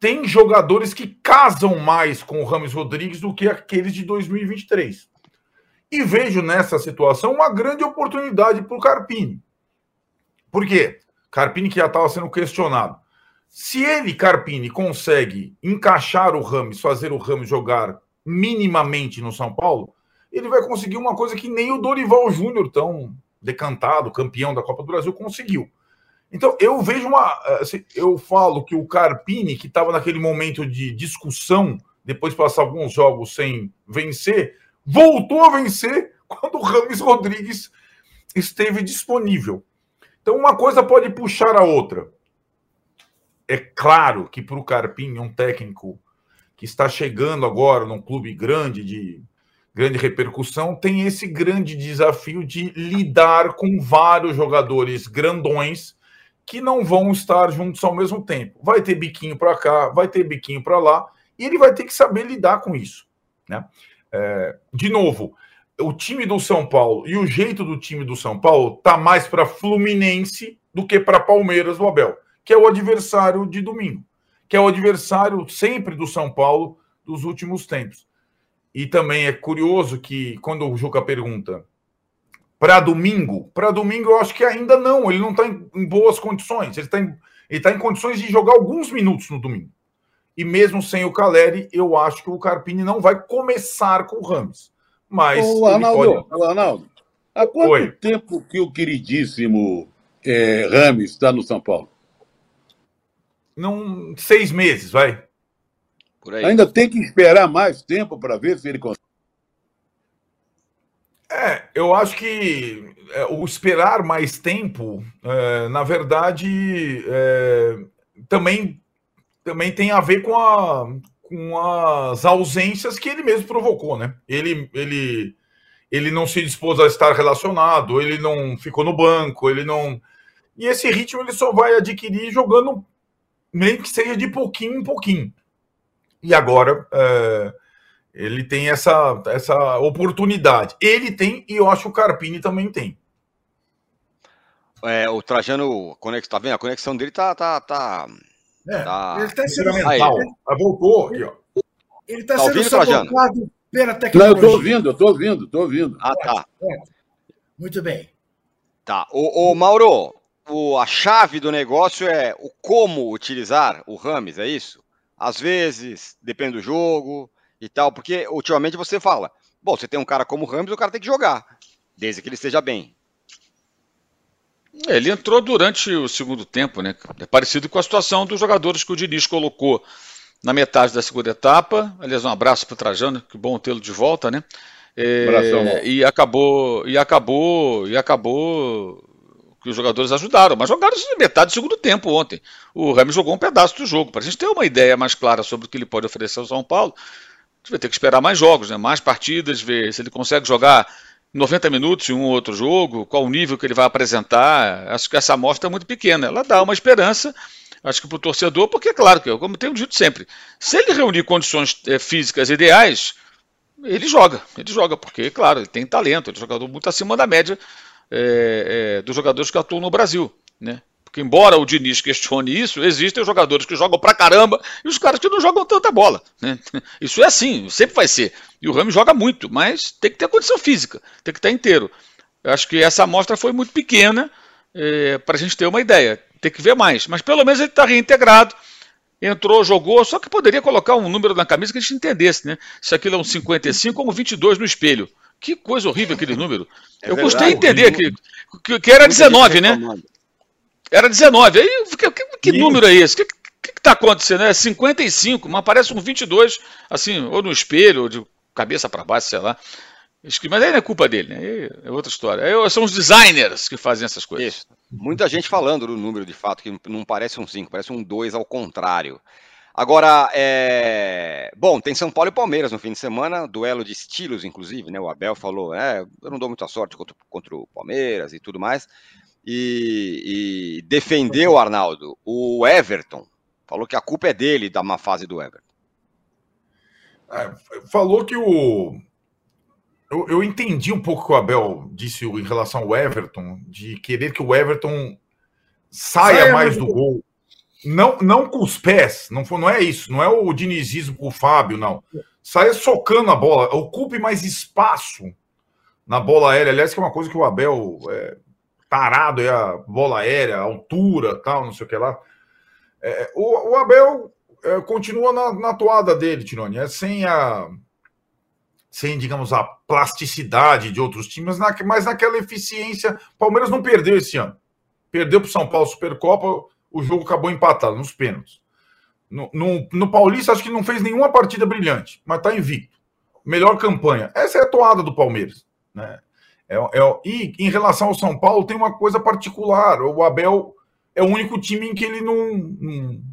tem jogadores que casam mais com o Ramos Rodrigues do que aqueles de 2023. E vejo nessa situação uma grande oportunidade para o Carpini. Por quê? Carpini que já estava sendo questionado. Se ele, Carpini, consegue encaixar o Ramos, fazer o Ramos jogar minimamente no São Paulo, ele vai conseguir uma coisa que nem o Dorival Júnior, tão decantado, campeão da Copa do Brasil, conseguiu. Então, eu vejo uma. Assim, eu falo que o Carpini, que estava naquele momento de discussão, depois de passar alguns jogos sem vencer, voltou a vencer quando o Rames Rodrigues esteve disponível. Então, uma coisa pode puxar a outra. É claro que para o Carpini, um técnico que está chegando agora num clube grande, de grande repercussão, tem esse grande desafio de lidar com vários jogadores grandões que não vão estar juntos ao mesmo tempo. Vai ter biquinho para cá, vai ter biquinho para lá, e ele vai ter que saber lidar com isso. Né? É, de novo, o time do São Paulo e o jeito do time do São Paulo tá mais para Fluminense do que para Palmeiras do Abel, que é o adversário de domingo, que é o adversário sempre do São Paulo dos últimos tempos. E também é curioso que quando o Juca pergunta para domingo, para domingo eu acho que ainda não, ele não está em, em, boas condições. Ele está em, tá em condições de jogar alguns minutos no domingo. E mesmo sem o Caleri, eu acho que o Carpini não vai começar com o Ramos. Mas. Ô, Arnaldo, pode... Arnaldo, há quanto Oi. tempo que o queridíssimo é, Rames está no São Paulo? Não, seis meses, vai. Ainda tem que esperar mais tempo para ver se ele consegue. É, eu acho que é, o esperar mais tempo, é, na verdade, é, também, também tem a ver com, a, com as ausências que ele mesmo provocou, né? Ele, ele, ele não se dispôs a estar relacionado, ele não ficou no banco, ele não. E esse ritmo ele só vai adquirir jogando, nem que seja de pouquinho em pouquinho. E agora. É, ele tem essa, essa oportunidade. Ele tem e eu acho que o Carpini também tem. É, o Trajano, tá vendo? A conexão dele tá. tá, tá, é, tá... Ele está sendo. Aí, voltou aqui, ó. Ele está tá sendo ouvindo, sabotado pela tecnologia. Não, eu estou ouvindo, eu estou ouvindo, estou ouvindo. Ah, tá. Muito bem. Tá. O, o Mauro, o, a chave do negócio é o como utilizar o Rames, é isso? Às vezes, depende do jogo, e tal, porque ultimamente você fala, bom, você tem um cara como o Ramos, o cara tem que jogar, desde que ele esteja bem. Ele entrou durante o segundo tempo, né? É parecido com a situação dos jogadores que o Diniz colocou na metade da segunda etapa. Aliás, um abraço para o Trajano, que bom tê-lo de volta, né? É, e acabou, e acabou, e acabou que os jogadores ajudaram, mas jogaram metade do segundo tempo ontem. O Ramos jogou um pedaço do jogo. Para a gente ter uma ideia mais clara sobre o que ele pode oferecer ao São Paulo, gente vai ter que esperar mais jogos, né? mais partidas, ver se ele consegue jogar 90 minutos em um ou outro jogo, qual o nível que ele vai apresentar. Acho que essa amostra é muito pequena. Ela dá uma esperança, acho que para o torcedor, porque, é claro, que como tenho dito sempre, se ele reunir condições é, físicas ideais, ele joga, ele joga, porque, claro, ele tem talento, ele é um jogador muito acima da média é, é, dos jogadores que atuam no Brasil, né? Porque embora o Diniz questione isso, existem jogadores que jogam pra caramba e os caras que não jogam tanta bola. Né? Isso é assim, sempre vai ser. E o Rami joga muito, mas tem que ter condição física, tem que estar inteiro. Eu acho que essa amostra foi muito pequena é, para a gente ter uma ideia. Tem que ver mais. Mas pelo menos ele está reintegrado. Entrou, jogou, só que poderia colocar um número na camisa que a gente entendesse, né? Se aquilo é um 55 ou um 22 no espelho. Que coisa horrível aquele número. É eu verdade, custei entender que, que, que era 19, né? Era 19. Aí, que, que, que número é esse? O que está acontecendo? É 55, mas parece um 22, assim, ou no espelho, ou de cabeça para baixo, sei lá. Mas aí não é culpa dele, né? É outra história. Aí são os designers que fazem essas coisas. Isso. Muita gente falando do número de fato, que não parece um 5, parece um 2 ao contrário. Agora, é... bom, tem São Paulo e Palmeiras no fim de semana, duelo de estilos, inclusive, né? O Abel falou, é, eu não dou muita sorte contra, contra o Palmeiras e tudo mais e, e defendeu, Arnaldo, o Everton. Falou que a culpa é dele da má fase do Everton. É, falou que o. Eu, eu, entendi um pouco o que o Abel disse em relação ao Everton, de querer que o Everton saia, saia mais do gol. Não, não com os pés, não, não é isso, não é o dinizismo com o Fábio, não. Saia socando a bola, ocupe mais espaço na bola aérea. Aliás, que é uma coisa que o Abel é, tarado, é a bola aérea, a altura, tal, não sei o que lá. É, o, o, Abel é, continua na, na toada dele, Tironi, é sem a sem, digamos, a plasticidade de outros times, na, mas naquela eficiência. Palmeiras não perdeu esse ano. Perdeu para o São Paulo Supercopa, o jogo acabou empatado nos pênaltis. No, no, no, Paulista, acho que não fez nenhuma partida brilhante, mas está invicto. Melhor campanha. Essa é a toada do Palmeiras. Né? É, é, e em relação ao São Paulo, tem uma coisa particular. O Abel é o único time em que ele não,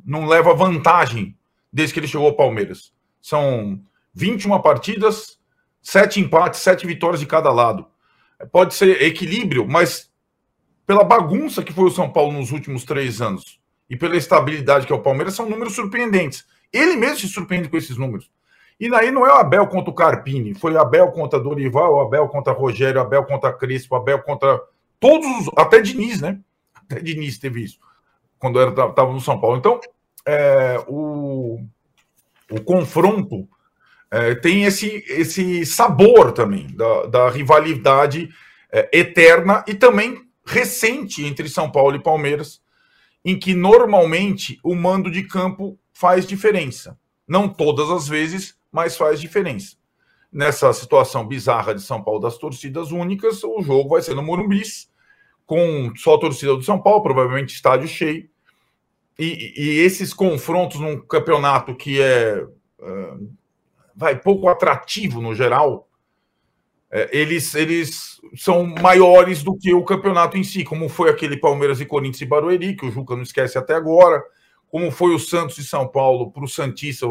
não, leva vantagem desde que ele chegou ao Palmeiras. São 21 partidas, sete empates, sete vitórias de cada lado. Pode ser equilíbrio, mas pela bagunça que foi o São Paulo nos últimos três anos e pela estabilidade que é o Palmeiras, são números surpreendentes. Ele mesmo se surpreende com esses números. E daí não é o Abel contra o Carpini, foi o Abel contra Dorival, o Abel contra Rogério, o Abel contra Crespo, o Abel contra todos os. Até Diniz, né? Até Diniz teve isso, quando estava no São Paulo. Então, é, o, o confronto é, tem esse, esse sabor também da, da rivalidade é, eterna e também recente entre São Paulo e Palmeiras, em que normalmente o mando de campo faz diferença. Não todas as vezes, mas faz diferença. Nessa situação bizarra de São Paulo das torcidas únicas, o jogo vai ser no Morumbi, com só a torcida do São Paulo, provavelmente estádio cheio. E, e esses confrontos num campeonato que é uh, vai pouco atrativo no geral, é, eles, eles são maiores do que o campeonato em si, como foi aquele Palmeiras e Corinthians e Barueri, que o Juca não esquece até agora, como foi o Santos e São Paulo para o Santista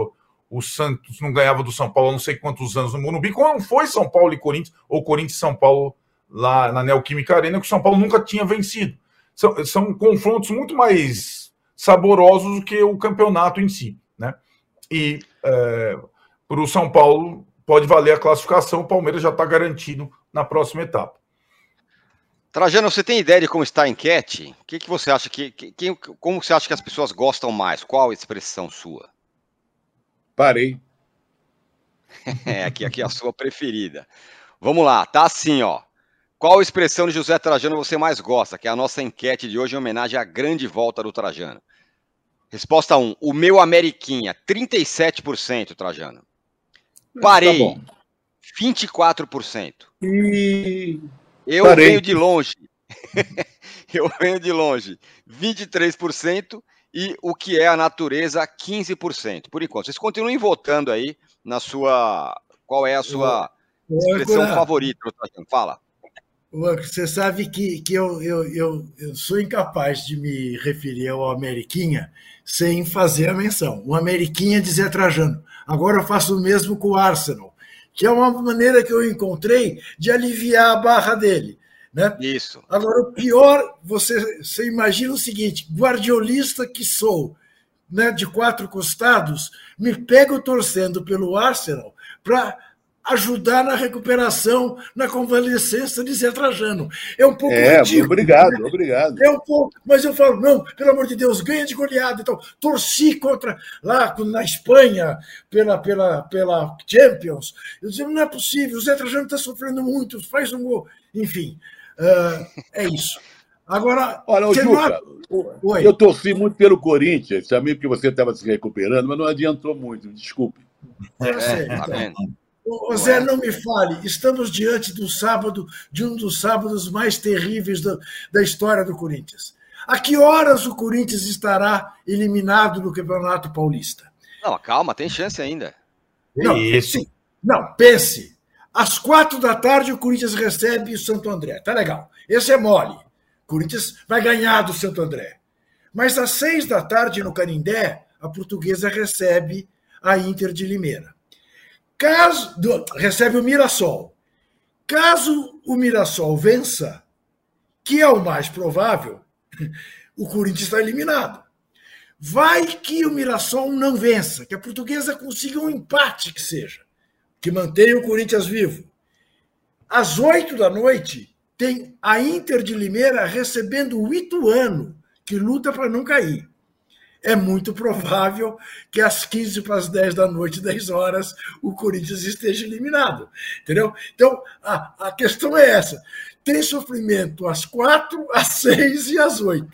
o Santos não ganhava do São Paulo há não sei quantos anos no Morumbi, como foi São Paulo e Corinthians, ou Corinthians e São Paulo lá na Neoquímica Arena, que o São Paulo nunca tinha vencido. São, são confrontos muito mais saborosos do que o campeonato em si, né? E é, para o São Paulo pode valer a classificação, o Palmeiras já está garantido na próxima etapa. Trajano, você tem ideia de como está a enquete? O que, que você acha que, que, como você acha que as pessoas gostam mais? Qual a expressão sua? Parei. é, aqui, aqui é a sua preferida. Vamos lá, tá assim, ó. Qual expressão de José Trajano você mais gosta? Que é a nossa enquete de hoje em homenagem à grande volta do Trajano. Resposta 1. O meu Ameriquinha, 37%, Trajano. Parei, tá 24%. E... Eu Parei. venho de longe. Eu venho de longe, 23% e o que é a natureza, 15%. Por enquanto, vocês continuem votando aí na sua. Qual é a sua expressão Agora, favorita? Fala. Você sabe que, que eu, eu, eu, eu sou incapaz de me referir ao Ameriquinha sem fazer a menção. O Ameriquinha dizia Trajano. Agora eu faço o mesmo com o Arsenal, que é uma maneira que eu encontrei de aliviar a barra dele. Né? Isso. Agora, o pior, você, você imagina o seguinte: guardiolista que sou, né, de quatro costados, me pego torcendo pelo Arsenal para ajudar na recuperação, na convalescença de Zé Trajano. É um pouco é, ridículo. Obrigado, né? obrigado. É um pouco, mas eu falo, não, pelo amor de Deus, ganha de goleada. Então, torci contra lá na Espanha pela, pela, pela Champions. Eu disse, não é possível, o Zé Trajano está sofrendo muito, faz um gol. Enfim, uh, é isso. Agora, olha, o Juca, não... eu torci muito pelo Corinthians, também porque você estava se recuperando, mas não adiantou muito, desculpe. Eu sei, é, tá então. O Zé, não me fale, estamos diante do sábado, de um dos sábados mais terríveis da, da história do Corinthians. A que horas o Corinthians estará eliminado do Campeonato Paulista? Não, calma, tem chance ainda. Não, Isso. Não, pense. Às quatro da tarde o Corinthians recebe o Santo André. Tá legal. Esse é mole. O Corinthians vai ganhar do Santo André. Mas às seis da tarde no Canindé, a portuguesa recebe a Inter de Limeira. Caso recebe o Mirassol. Caso o Mirassol vença, que é o mais provável, o Corinthians está eliminado. Vai que o Mirassol não vença, que a portuguesa consiga um empate que seja, que mantenha o Corinthians vivo. Às oito da noite, tem a Inter de Limeira recebendo o Ituano, que luta para não cair é muito provável que às 15 para as 10 da noite, 10 horas, o Corinthians esteja eliminado. Entendeu? Então, a, a questão é essa. Tem sofrimento às 4, às 6 e às 8.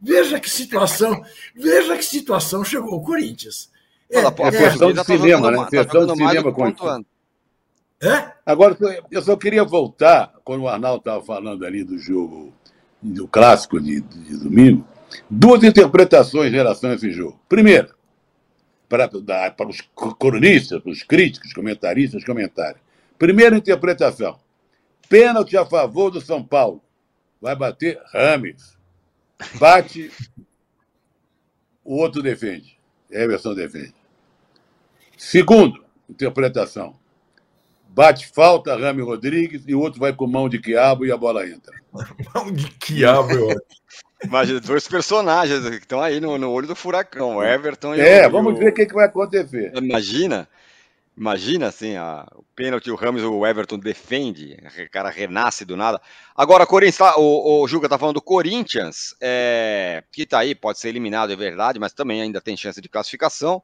Veja que situação, veja que situação chegou o Corinthians. É, Fala, é, é questão de cinema, né? Questão de cinema com é? Agora, eu só queria voltar, quando o Arnaldo estava falando ali do jogo, do clássico de, de domingo, Duas interpretações em relação a esse jogo. Primeira, para, para os cronistas, para os críticos, comentaristas, comentários. Primeira interpretação: pênalti a favor do São Paulo. Vai bater Rames. Bate, o outro defende. Everson defende. Segundo, interpretação. Bate falta, Rami Rodrigues, e o outro vai com mão de quiabo e a bola entra. mão de quiabo, eu Imagina, dois personagens que estão aí no, no olho do furacão, o Everton e é, o. É, vamos ver o que, que vai acontecer. Imagina, imagina assim, a, o pênalti, o Ramos, o Everton defende, o cara renasce do nada. Agora, Corinthians, tá, o, o Juca tá falando do Corinthians, é, que tá aí, pode ser eliminado, é verdade, mas também ainda tem chance de classificação.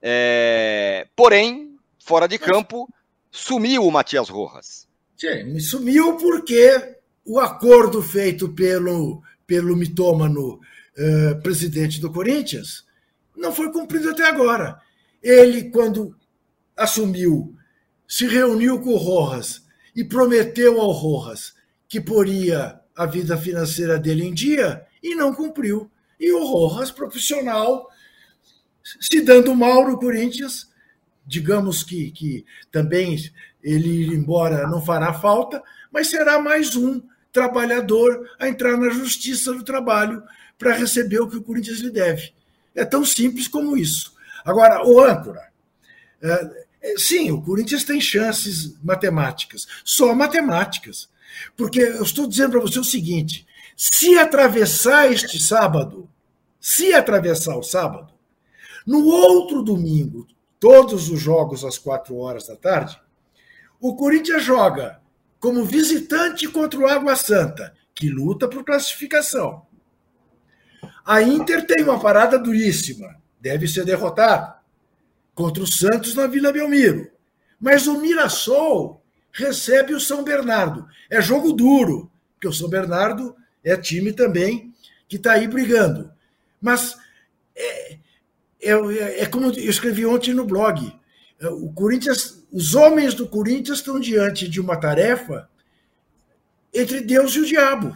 É, porém, fora de campo, sumiu o Matias Rojas. Sim, sumiu porque o acordo feito pelo pelo mitômano uh, presidente do Corinthians, não foi cumprido até agora. Ele, quando assumiu, se reuniu com o Rojas e prometeu ao Rojas que poria a vida financeira dele em dia e não cumpriu. E o Rojas, profissional, se dando mal no Corinthians, digamos que, que também ele ir embora não fará falta, mas será mais um trabalhador a entrar na justiça do trabalho para receber o que o Corinthians lhe deve. É tão simples como isso. Agora, o âncora. É, é, sim, o Corinthians tem chances matemáticas, só matemáticas. Porque eu estou dizendo para você o seguinte: se atravessar este sábado, se atravessar o sábado, no outro domingo, todos os jogos às quatro horas da tarde, o Corinthians joga como visitante contra o Água Santa, que luta por classificação. A Inter tem uma parada duríssima, deve ser derrotada contra o Santos na Vila Belmiro. Mas o Mirassol recebe o São Bernardo. É jogo duro, porque o São Bernardo é time também que está aí brigando. Mas é, é, é, como eu escrevi ontem no blog. O Corinthians os homens do Corinthians estão diante de uma tarefa entre Deus e o diabo.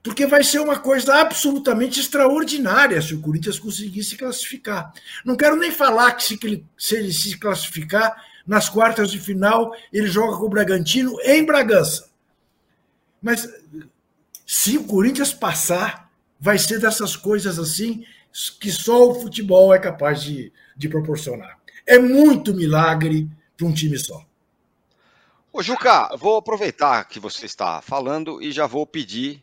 Porque vai ser uma coisa absolutamente extraordinária se o Corinthians conseguir se classificar. Não quero nem falar que se, se ele se classificar, nas quartas de final, ele joga com o Bragantino em Bragança. Mas se o Corinthians passar, vai ser dessas coisas assim que só o futebol é capaz de, de proporcionar. É muito milagre para um time só. Ô, Juca, vou aproveitar que você está falando e já vou pedir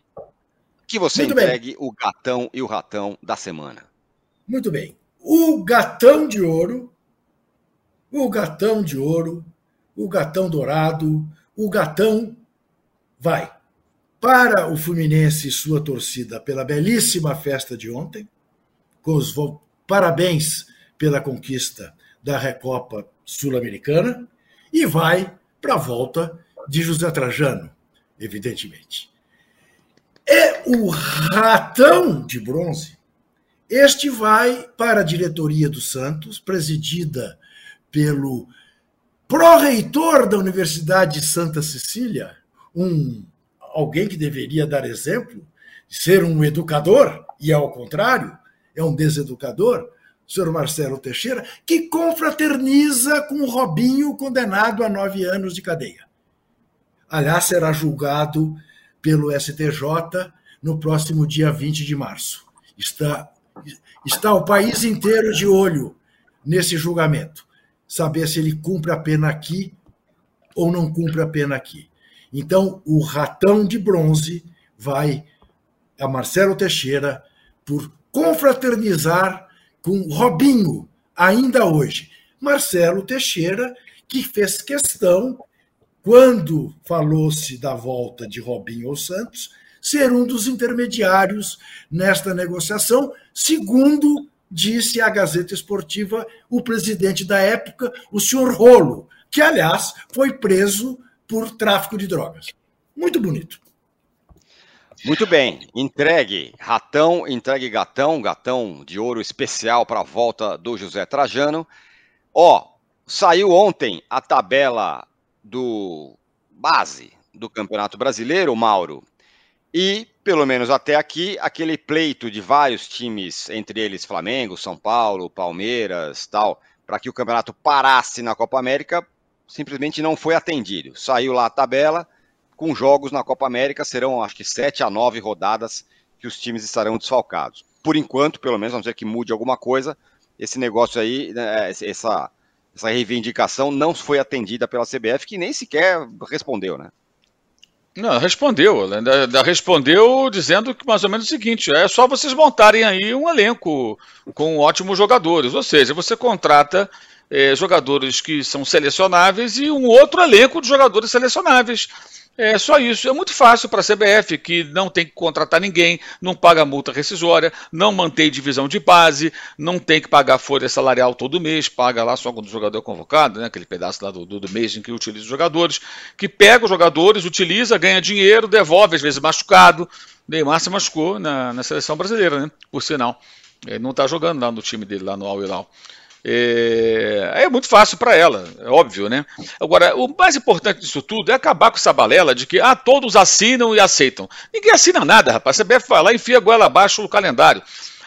que você Muito entregue bem. o gatão e o ratão da semana. Muito bem. O gatão de ouro, o gatão de ouro o gatão dourado, o gatão vai para o Fluminense e sua torcida pela belíssima festa de ontem, os parabéns pela conquista da Recopa Sul-Americana, e vai para a volta de José Trajano, evidentemente. É o ratão de bronze. Este vai para a diretoria do Santos, presidida pelo pró-reitor da Universidade de Santa Cecília, um alguém que deveria dar exemplo, ser um educador, e ao contrário, é um deseducador, o senhor Marcelo Teixeira, que confraterniza com o Robinho condenado a nove anos de cadeia. Aliás, será julgado pelo STJ no próximo dia 20 de março. Está, está o país inteiro de olho nesse julgamento, saber se ele cumpre a pena aqui ou não cumpre a pena aqui. Então, o ratão de bronze vai a Marcelo Teixeira por confraternizar com Robinho, ainda hoje. Marcelo Teixeira, que fez questão, quando falou-se da volta de Robinho aos Santos, ser um dos intermediários nesta negociação, segundo disse a Gazeta Esportiva o presidente da época, o senhor Rolo, que, aliás, foi preso por tráfico de drogas. Muito bonito. Muito bem, entregue ratão, entregue gatão, gatão de ouro especial para a volta do José Trajano. Ó, saiu ontem a tabela do base do Campeonato Brasileiro, Mauro. E, pelo menos até aqui, aquele pleito de vários times, entre eles Flamengo, São Paulo, Palmeiras, tal, para que o campeonato parasse na Copa América, simplesmente não foi atendido. Saiu lá a tabela, com jogos na Copa América, serão acho que sete a nove rodadas que os times estarão desfalcados. Por enquanto, pelo menos, a não ser que mude alguma coisa, esse negócio aí, né, essa, essa reivindicação não foi atendida pela CBF, que nem sequer respondeu, né? Não, respondeu. Ainda, respondeu dizendo que mais ou menos o seguinte: é só vocês montarem aí um elenco com ótimos jogadores. Ou seja, você contrata é, jogadores que são selecionáveis e um outro elenco de jogadores selecionáveis. É só isso. É muito fácil para a CBF, que não tem que contratar ninguém, não paga multa rescisória, não mantém divisão de base, não tem que pagar folha salarial todo mês, paga lá só quando o jogador é convocado, né, aquele pedaço lá do, do, mês em que utiliza os jogadores, que pega os jogadores, utiliza, ganha dinheiro, devolve, às vezes machucado. Neymar se machucou na, na seleção brasileira, né, por sinal. Ele não está jogando lá no time dele, lá no Al Hilal. É, é muito fácil para ela, é óbvio, né? Agora, o mais importante disso tudo é acabar com essa balela de que ah, todos assinam e aceitam. Ninguém assina nada, rapaz. CBF vai lá e enfia a goela abaixo no calendário.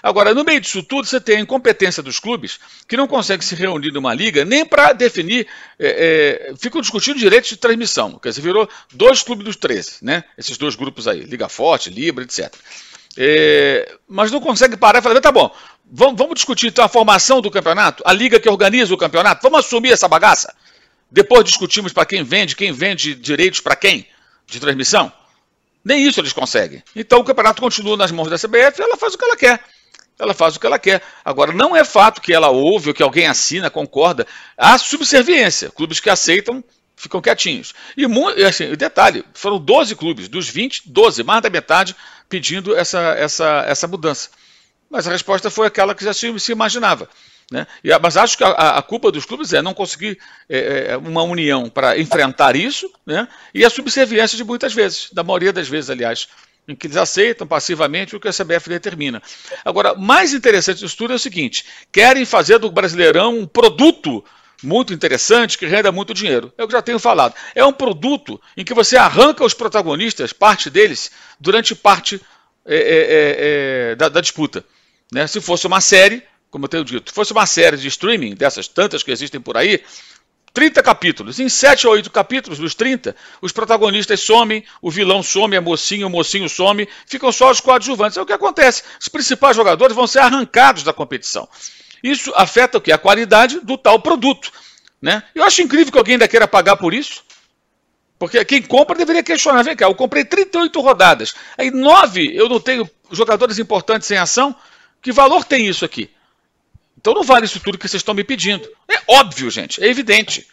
Agora, no meio disso tudo, você tem a incompetência dos clubes que não conseguem se reunir numa liga nem para definir. É, é, ficam discutindo direitos de transmissão. Quer dizer, virou dois clubes dos 13, né? Esses dois grupos aí, Liga Forte, Libra, etc. É, mas não consegue parar e falar, tá bom, vamos, vamos discutir então a formação do campeonato, a liga que organiza o campeonato, vamos assumir essa bagaça. Depois discutimos para quem vende, quem vende direitos para quem de transmissão. Nem isso eles conseguem. Então o campeonato continua nas mãos da CBF ela faz o que ela quer. Ela faz o que ela quer. Agora, não é fato que ela ouve ou que alguém assina, concorda. Há subserviência. Clubes que aceitam ficam quietinhos. E assim, detalhe, foram 12 clubes, dos 20, 12, mais da metade, pedindo essa, essa, essa mudança. Mas a resposta foi aquela que já se, se imaginava. Né? E, mas acho que a, a, culpa dos clubes é não conseguir é, é, uma união para enfrentar isso né? e a subserviência de muitas vezes, da maioria das vezes, aliás, em que eles aceitam passivamente o que a CBF determina. Agora, mais interessante disso tudo é o seguinte: querem fazer do Brasileirão um produto muito interessante que renda muito dinheiro. É o que já tenho falado. É um produto em que você arranca os protagonistas, parte deles, durante parte é, é, é, é, da, da, disputa. Né? Se fosse uma série, como eu tenho dito, se fosse uma série de streaming, dessas tantas que existem por aí, 30 capítulos. Em 7 ou 8 capítulos dos 30, os protagonistas somem, o vilão some, a mocinha, o mocinho some, ficam só os coadjuvantes. É o que acontece. Os principais jogadores vão ser arrancados da competição. Isso afeta o que? A qualidade do tal produto. Né? Eu acho incrível que alguém ainda queira pagar por isso. Porque quem compra deveria questionar. Vem cá, eu comprei 38 rodadas. Aí nove eu não tenho jogadores importantes em ação. Que valor tem isso aqui? Então não vale isso tudo que vocês estão me pedindo. É óbvio, gente, é evidente.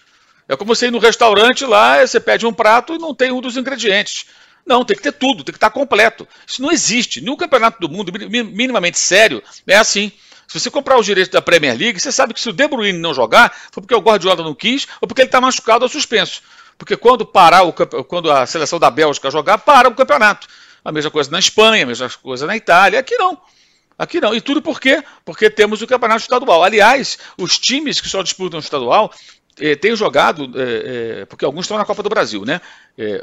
É como você ir no restaurante lá, você pede um prato e não tem um dos ingredientes. Não, tem que ter tudo, tem que estar completo. Isso não existe. Nenhum campeonato do mundo minimamente sério é assim. Se você comprar os direitos da Premier League, você sabe que se o De Bruyne não jogar, foi porque o Guardiola não quis ou porque ele está machucado ou suspenso. Porque quando parar o, quando a seleção da Bélgica jogar, para o campeonato. A mesma coisa na Espanha, a mesma coisa na Itália. Aqui não. Aqui não. E tudo por quê? Porque temos o campeonato estadual. Aliás, os times que só disputam o estadual eh, têm jogado, eh, eh, porque alguns estão na Copa do Brasil, né?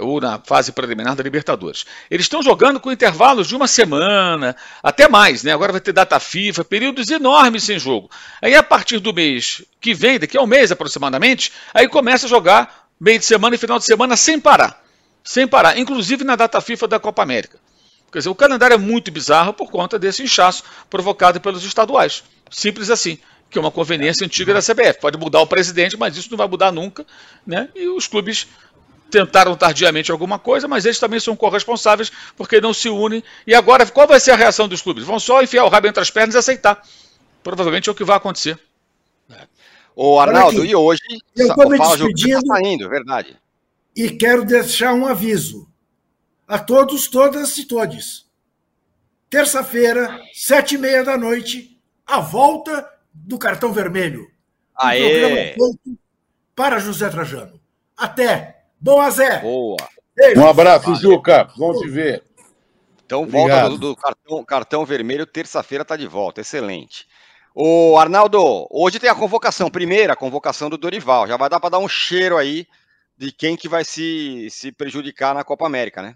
ou na fase preliminar da Libertadores. Eles estão jogando com intervalos de uma semana, até mais, né? Agora vai ter data FIFA, períodos enormes sem jogo. Aí a partir do mês que vem, daqui a um mês aproximadamente, aí começa a jogar meio de semana e final de semana sem parar. Sem parar, inclusive na data FIFA da Copa América. Quer dizer, o calendário é muito bizarro por conta desse inchaço provocado pelos estaduais. Simples assim, que é uma conveniência antiga da CBF. Pode mudar o presidente, mas isso não vai mudar nunca. Né? E os clubes tentaram tardiamente alguma coisa, mas eles também são corresponsáveis porque não se unem. E agora, qual vai ser a reação dos clubes? Vão só enfiar o rabo entre as pernas e aceitar. Provavelmente é o que vai acontecer. Ô, Arnaldo, e hoje eu estou me despedindo, tá saindo, verdade. E quero deixar um aviso a todos, todas e todes. Terça-feira, sete e meia da noite, a volta do cartão vermelho. Aê! Um programa para José Trajano. Até! Boa, Zé! Boa! Um abraço, Juca. Vamos te ver. Então, Obrigado. volta do, do cartão, cartão vermelho, terça-feira está de volta. Excelente. O Arnaldo, hoje tem a convocação, primeira convocação do Dorival. Já vai dar para dar um cheiro aí de quem que vai se, se prejudicar na Copa América, né?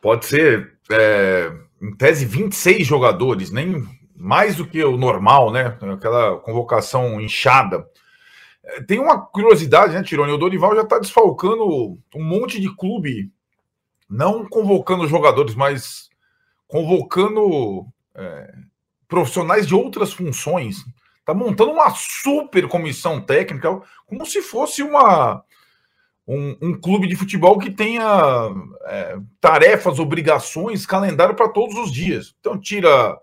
Pode ser, é, em tese, 26 jogadores, nem mais do que o normal, né? Aquela convocação inchada. É, tem uma curiosidade, né, Tironi? O Dorival já está desfalcando um monte de clube, não convocando jogadores, mas convocando é, profissionais de outras funções. Está montando uma super comissão técnica, como se fosse uma um, um, clube de futebol que tenha é, tarefas, obrigações, calendário para todos os dias. Então, tira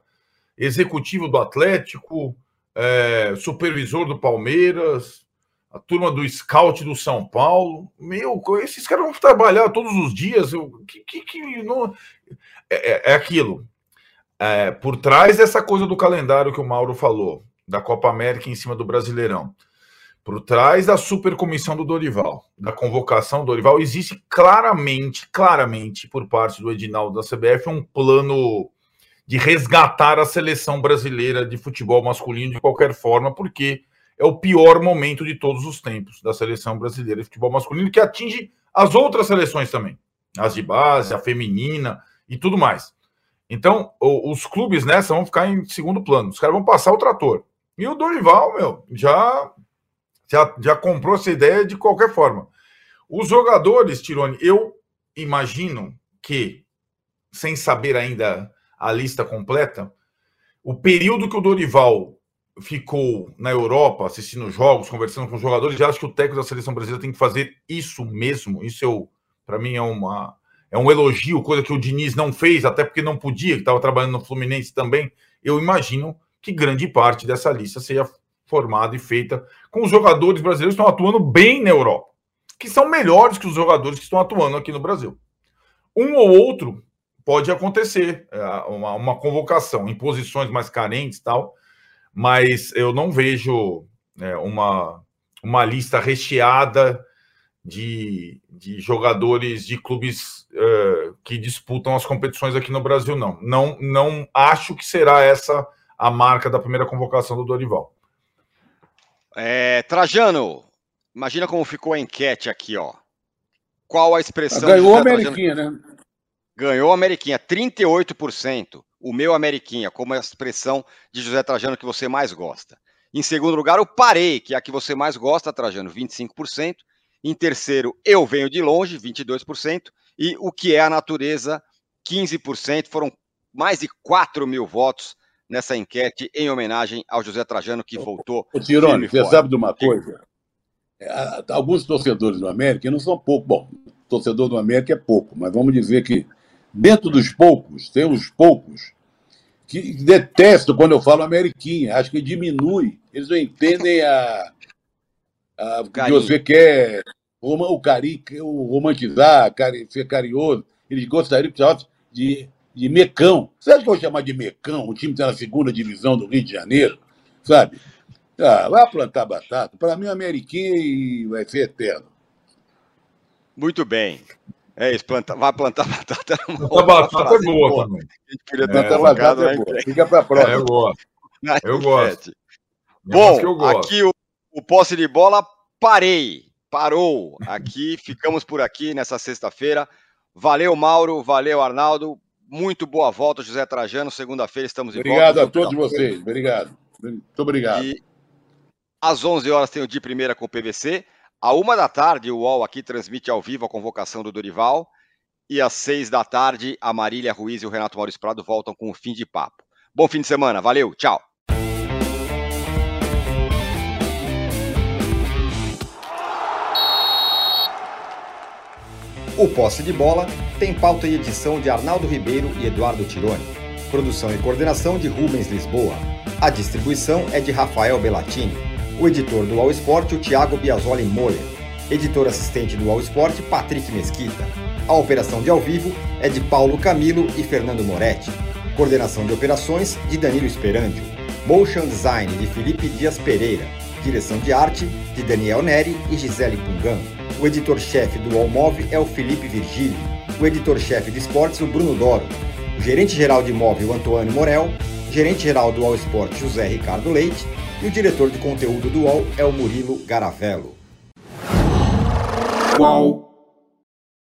executivo do Atlético, é, supervisor do Palmeiras, a turma do scout do São Paulo. Meu, esses caras vão trabalhar todos os dias. Eu, que, que, que não... é, é, é aquilo. É, por trás dessa coisa do calendário que o Mauro falou, da Copa América em cima do Brasileirão por trás da supercomissão do Dorival, da convocação do Dorival, existe claramente, claramente, por parte do Edinaldo da CBF, um plano de resgatar a seleção brasileira de futebol masculino de qualquer forma, porque é o pior momento de todos os tempos da seleção brasileira de futebol masculino, que atinge as outras seleções também, as de base, a feminina e tudo mais. Então, os clubes nessa vão ficar em segundo plano, os caras vão passar o trator. E o Dorival, meu, já já, já comprou essa ideia de qualquer forma. Os jogadores, Tirone, eu imagino que, sem saber ainda a lista completa, o período que o Dorival ficou na Europa assistindo jogos, conversando com os jogadores, já acho que o técnico da seleção brasileira tem que fazer isso mesmo. Isso eu, para mim é uma é um elogio, coisa que o Diniz não fez, até porque não podia, que estava trabalhando no Fluminense também. Eu imagino que grande parte dessa lista seja formada e feita com os jogadores brasileiros que estão atuando bem na Europa, que são melhores que os jogadores que estão atuando aqui no Brasil. Um ou outro pode acontecer, é, uma, uma convocação em posições mais carentes tal, mas eu não vejo é, uma, uma lista recheada de, de jogadores de clubes uh, que disputam as competições aqui no Brasil, não. Não, não acho que será essa a marca da primeira convocação do Dorival. É, Trajano, imagina como ficou a enquete aqui, ó. Qual a expressão. Ganhou a Ameriquinha, né? Ganhou a Ameriquinha, 38%. O meu Ameriquinha, como a expressão de José Trajano que você mais gosta. Em segundo lugar, o Parei, que é a que você mais gosta, Trajano, 25%. Em terceiro, Eu Venho de Longe, 22%. E O Que é a Natureza, 15%. Foram mais de 4 mil votos nessa enquete em homenagem ao José Trajano, que voltou. O Tirone, você sabe de uma coisa? É, alguns torcedores do América não são poucos. Bom, torcedor do América é pouco, mas vamos dizer que dentro dos poucos, tem uns poucos que detestam quando eu falo Ameriquinha. Acho que diminui. Eles não entendem a, Ah, porque você quer o cari, o romantizar, cari, ser carinhoso. Eles gostariam de, de mecão. Você acha que eu vou chamar de mecão? O time está na segunda divisão do Rio de Janeiro, sabe? Ah, vai plantar batata. Para mim, o Ameriquinha vai ser eterno. Muito bem. É isso, planta, vai plantar batata. Plantar batata é boa, boa também. A gente queria ter é, batata é boa. Fica para a próxima. É, eu gosto. Eu gosto. Bom, eu gosto. aqui o, o posse de bola, parei. Parou. Aqui, ficamos por aqui nessa sexta-feira. Valeu, Mauro. Valeu, Arnaldo. Muito boa volta, José Trajano. Segunda-feira estamos obrigado volta. Obrigado a todos vocês. Obrigado. Muito obrigado. E às 11 horas tem o de primeira com o PVC. À uma da tarde, o UOL aqui transmite ao vivo a convocação do Dorival. E às seis da tarde, a Marília Ruiz e o Renato Maurício Prado voltam com o fim de papo. Bom fim de semana. Valeu. Tchau. O Posse de Bola tem pauta e edição de Arnaldo Ribeiro e Eduardo Tironi. Produção e coordenação de Rubens Lisboa. A distribuição é de Rafael Bellatini. O editor do All Sport, o Thiago Biasoli Moller. Editor assistente do All Sport, Patrick Mesquita. A operação de ao vivo é de Paulo Camilo e Fernando Moretti. Coordenação de operações de Danilo Esperandio. Motion Design de Felipe Dias Pereira. Direção de arte de Daniel Neri e Gisele Pungan. O editor-chefe do Allmove é o Felipe Virgílio. O editor-chefe de esportes, o Bruno Doro. O gerente-geral de imóvel, Antônio Morel. Gerente-geral do All Sport, José Ricardo Leite e o diretor de conteúdo do UOL é o Murilo Garavello. Qual?